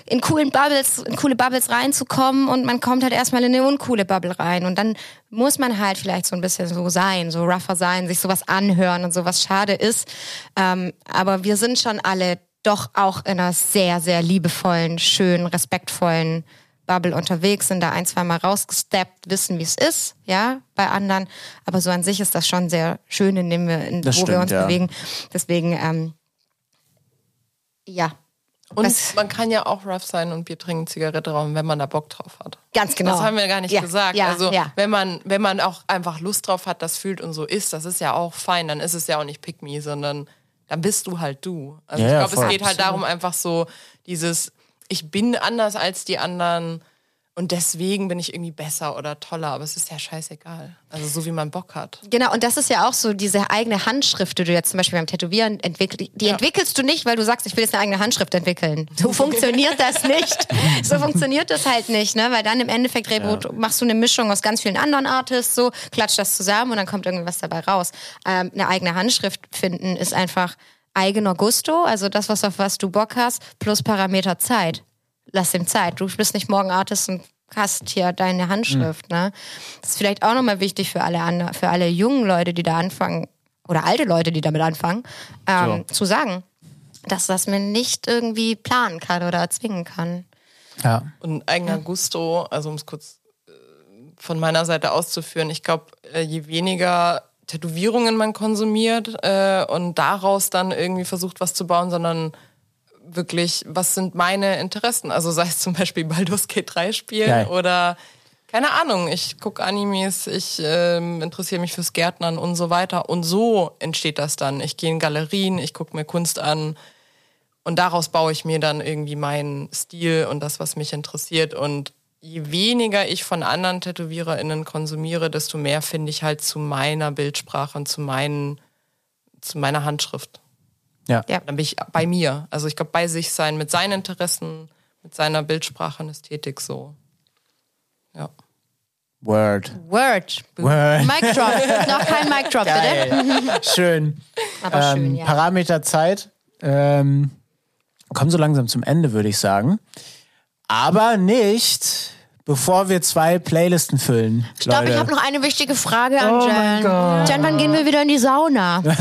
in coolen Bubbles, in coole Bubbles reinzukommen und man kommt halt erstmal in eine uncoole Bubble rein und dann muss man halt vielleicht so ein bisschen so sein, so rougher sein, sich sowas anhören und sowas schade ist. Ähm, aber wir sind schon alle doch auch in einer sehr, sehr liebevollen, schönen, respektvollen Bubble unterwegs, sind da ein, zwei Mal rausgesteppt, wissen, wie es ist, ja, bei anderen. Aber so an sich ist das schon sehr schön, in dem wir, in, wo Das wir stimmt, uns ja. bewegen. Deswegen, ähm, ja, Und Was- man kann ja auch rough sein und Bier trinken, Zigarette rauchen, wenn man da Bock drauf hat. ganz genau. Das haben wir gar nicht ja, gesagt. Ja, also ja. wenn man, wenn man auch einfach Lust drauf hat, das fühlt und so ist, das ist ja auch fein. Dann ist es ja auch nicht pick me, sondern dann bist du halt du. Also Ja, ich glaube, es geht halt darum, einfach so dieses, ich bin anders als die anderen Und deswegen bin ich irgendwie besser oder toller, aber es ist ja scheißegal. Also so wie man Bock hat. Genau, und das ist ja auch so diese eigene Handschrift, die du jetzt zum Beispiel beim Tätowieren entwickelst. Die entwickelst du nicht, weil du sagst, ich will jetzt eine eigene Handschrift entwickeln. So funktioniert das nicht. So funktioniert das halt nicht, ne? Weil dann im Endeffekt Rebo, machst du eine Mischung aus ganz vielen anderen Artists, so klatscht das zusammen und dann kommt irgendwas dabei raus. Ähm, eine eigene Handschrift finden ist einfach eigener Gusto, also das, was auf was du Bock hast, plus Parameter Zeit. Lass ihm Zeit. Du bist nicht morgen Artist und hast hier deine Handschrift. Ne? Das ist vielleicht auch nochmal wichtig für alle anderen, für alle jungen Leute, die da anfangen, oder alte Leute, die damit anfangen, ähm, zu sagen, dass das man nicht irgendwie planen kann oder erzwingen kann. Ja. Und eigener Gusto, also um es kurz äh, von meiner Seite auszuführen, ich glaube, äh, je weniger Tätowierungen man konsumiert äh, und daraus dann irgendwie versucht, was zu bauen, sondern wirklich, was sind meine Interessen? Also sei es zum Beispiel Baldur's Gate 3 spielen Geil. oder keine Ahnung, ich gucke Animes, ich ähm, interessiere mich fürs Gärtnern und so weiter. Und so entsteht das dann. Ich gehe in Galerien, ich gucke mir Kunst an und daraus baue ich mir dann irgendwie meinen Stil und das, was mich interessiert. Und je weniger ich von anderen TätowiererInnen konsumiere, desto mehr finde ich halt zu meiner Bildsprache und zu, meinen, zu meiner Handschrift. Ja. Ja. Dann bin ich bei mir. Also ich glaube, bei sich sein, mit seinen Interessen, mit seiner Bildsprache und Ästhetik so. Ja. Word. Word. Word. Mic Drop. Noch kein Mic Drop, bitte. Geil. Schön. Aber schön, ähm, ja. Parameter Zeit. Ähm, kommen so langsam zum Ende, würde ich sagen. Aber nicht, bevor wir zwei Playlisten füllen. Ich glaube, ich habe noch eine wichtige Frage an Oh mein Jen. Gott. Jen, wann gehen wir wieder in die Sauna?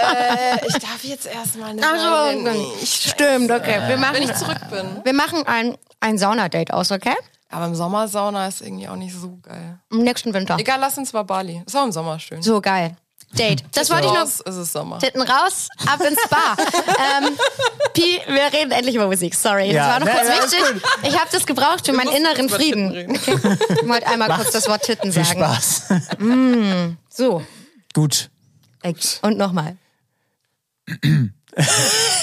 Äh, ich darf jetzt erstmal eine Also, stimmt, okay. Wir wenn machen, ich zurück bin. wir machen ein, ein Saunadate aus, okay? Aber im Sommer Sauna ist irgendwie auch nicht so geil. Im nächsten Winter. Egal, lass uns mal Bali. Ist auch im Sommer schön. So geil. Date. Das wollte ich noch. Raus ist es Sommer. Titten raus, ab ins Bar. ähm, Pi, wir reden endlich über Musik. Sorry, Ja, das war noch ne, kurz ja, wichtig. Ich habe das gebraucht für meinen inneren Frieden. Ich wollte einmal kurz das Wort Titten Viel sagen. Spaß. So. Gut. Und nochmal.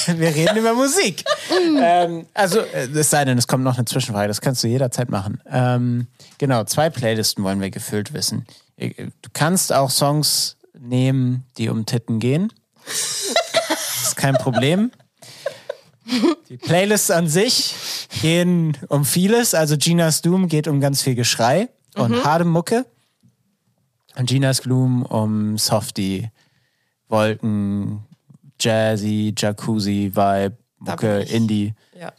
Wir reden über Musik. ähm, also, äh, es sei denn, es kommt noch eine Zwischenfrage. Das kannst du jederzeit machen. Ähm, genau, zwei Playlisten wollen wir gefüllt wissen. Äh, Du kannst auch Songs nehmen, die um Titten gehen. Das ist kein Problem. Die Playlists an sich gehen um vieles. Also Gina's Doom geht um ganz viel Geschrei und harte Mucke. Und Gina's Gloom um Softie, Wolken, Jazzy, Jacuzzi, Vibe, Mucke. Indie. Ja,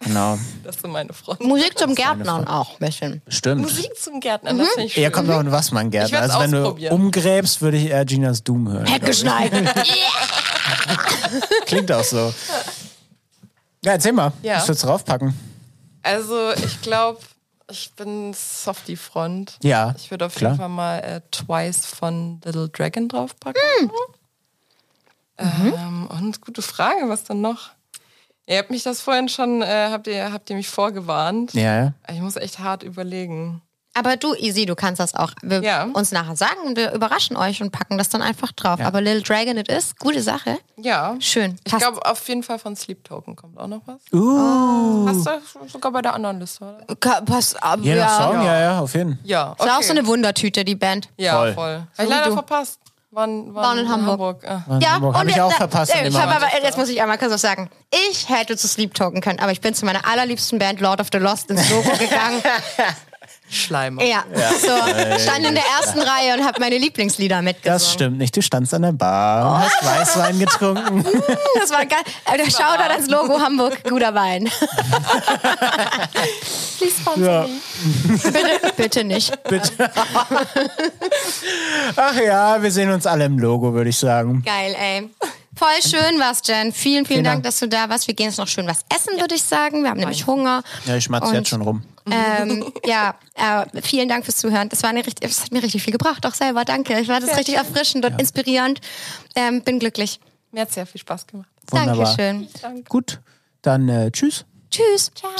Genau, das sind meine Freunde. Musik zum Gärtnern auch ein bisschen. stimmt. Musik zum Gärtnern, das finde ich schön. Eher kommt auch ein Ich Wassmann-Gärtner. werd's Also wenn du umgräbst, würde ich eher Gina's Doom hören. Weggeschneit. Klingt auch so. Ja, erzähl mal. Ja. Was würdest du draufpacken? Also ich glaube, ich bin Softie-Front. Ja, Ich würde auf klar. jeden Fall mal äh, Twice von Little Dragon draufpacken. Hm. Ähm, und gute Frage, was dann noch? Ihr habt mich das vorhin schon, äh, habt, ihr, habt ihr mich vorgewarnt? Ja, ja. Ich muss echt hart überlegen. Aber du, Easy, du kannst das auch wir Ja. uns nachher sagen und wir überraschen euch und packen das dann einfach drauf. Ja. Aber Little Dragon it is, gute Sache. Ja. Schön. Ich Passt. glaube, auf jeden Fall von Sleep Token kommt auch noch was. Uh, Hast du sogar bei der anderen Liste, oder? Ka- Pass ab, je nach Song, ja. ja, ja, auf jeden Fall. Ja, Ist auch so eine Wundertüte, die Band. Ja, Voll. voll. Hab wie ich leider du. verpasst. Waren, waren, Waren in Hamburg. Ah. Ja, Hamburg hab ich jetzt- auch verpasst äh, in dem Ich hab aber, jetzt muss ich einmal kurz was sagen. Ich hätte zu Sleep Token können, aber ich bin zu meiner allerliebsten Band Lord of the Lost ins Logo gegangen. Schleimer. ja, so stand in der ersten Reihe und habe meine Lieblingslieder mitgesungen. Das stimmt nicht. Du standst an der Bar und hast Weißwein getrunken. Das war geil. Äh, Der Shoutout ans Logo Hamburg, guter Wein. Please sponsor Ja. Bitte, bitte nicht. Bitte. Ach ja, wir sehen uns alle im Logo, würde ich sagen. Geil, ey. Voll schön war's, Jen. Vielen, vielen, Vielen Dank, Dank. dass du da warst. Wir gehen jetzt noch schön was essen, würde ich sagen. Wir haben nämlich Hunger. Ja, ich schmatze jetzt schon rum. Ähm, ja, äh, vielen Dank fürs Zuhören. Das war eine richtig, das hat mir richtig viel gebracht, auch selber. Danke. Ich war das richtig erfrischend und inspirierend. Ähm, bin glücklich. Mir hat sehr viel Spaß gemacht. Wunderbar. Dankeschön. Danke. Gut, dann äh, tschüss. Tschüss. Ciao.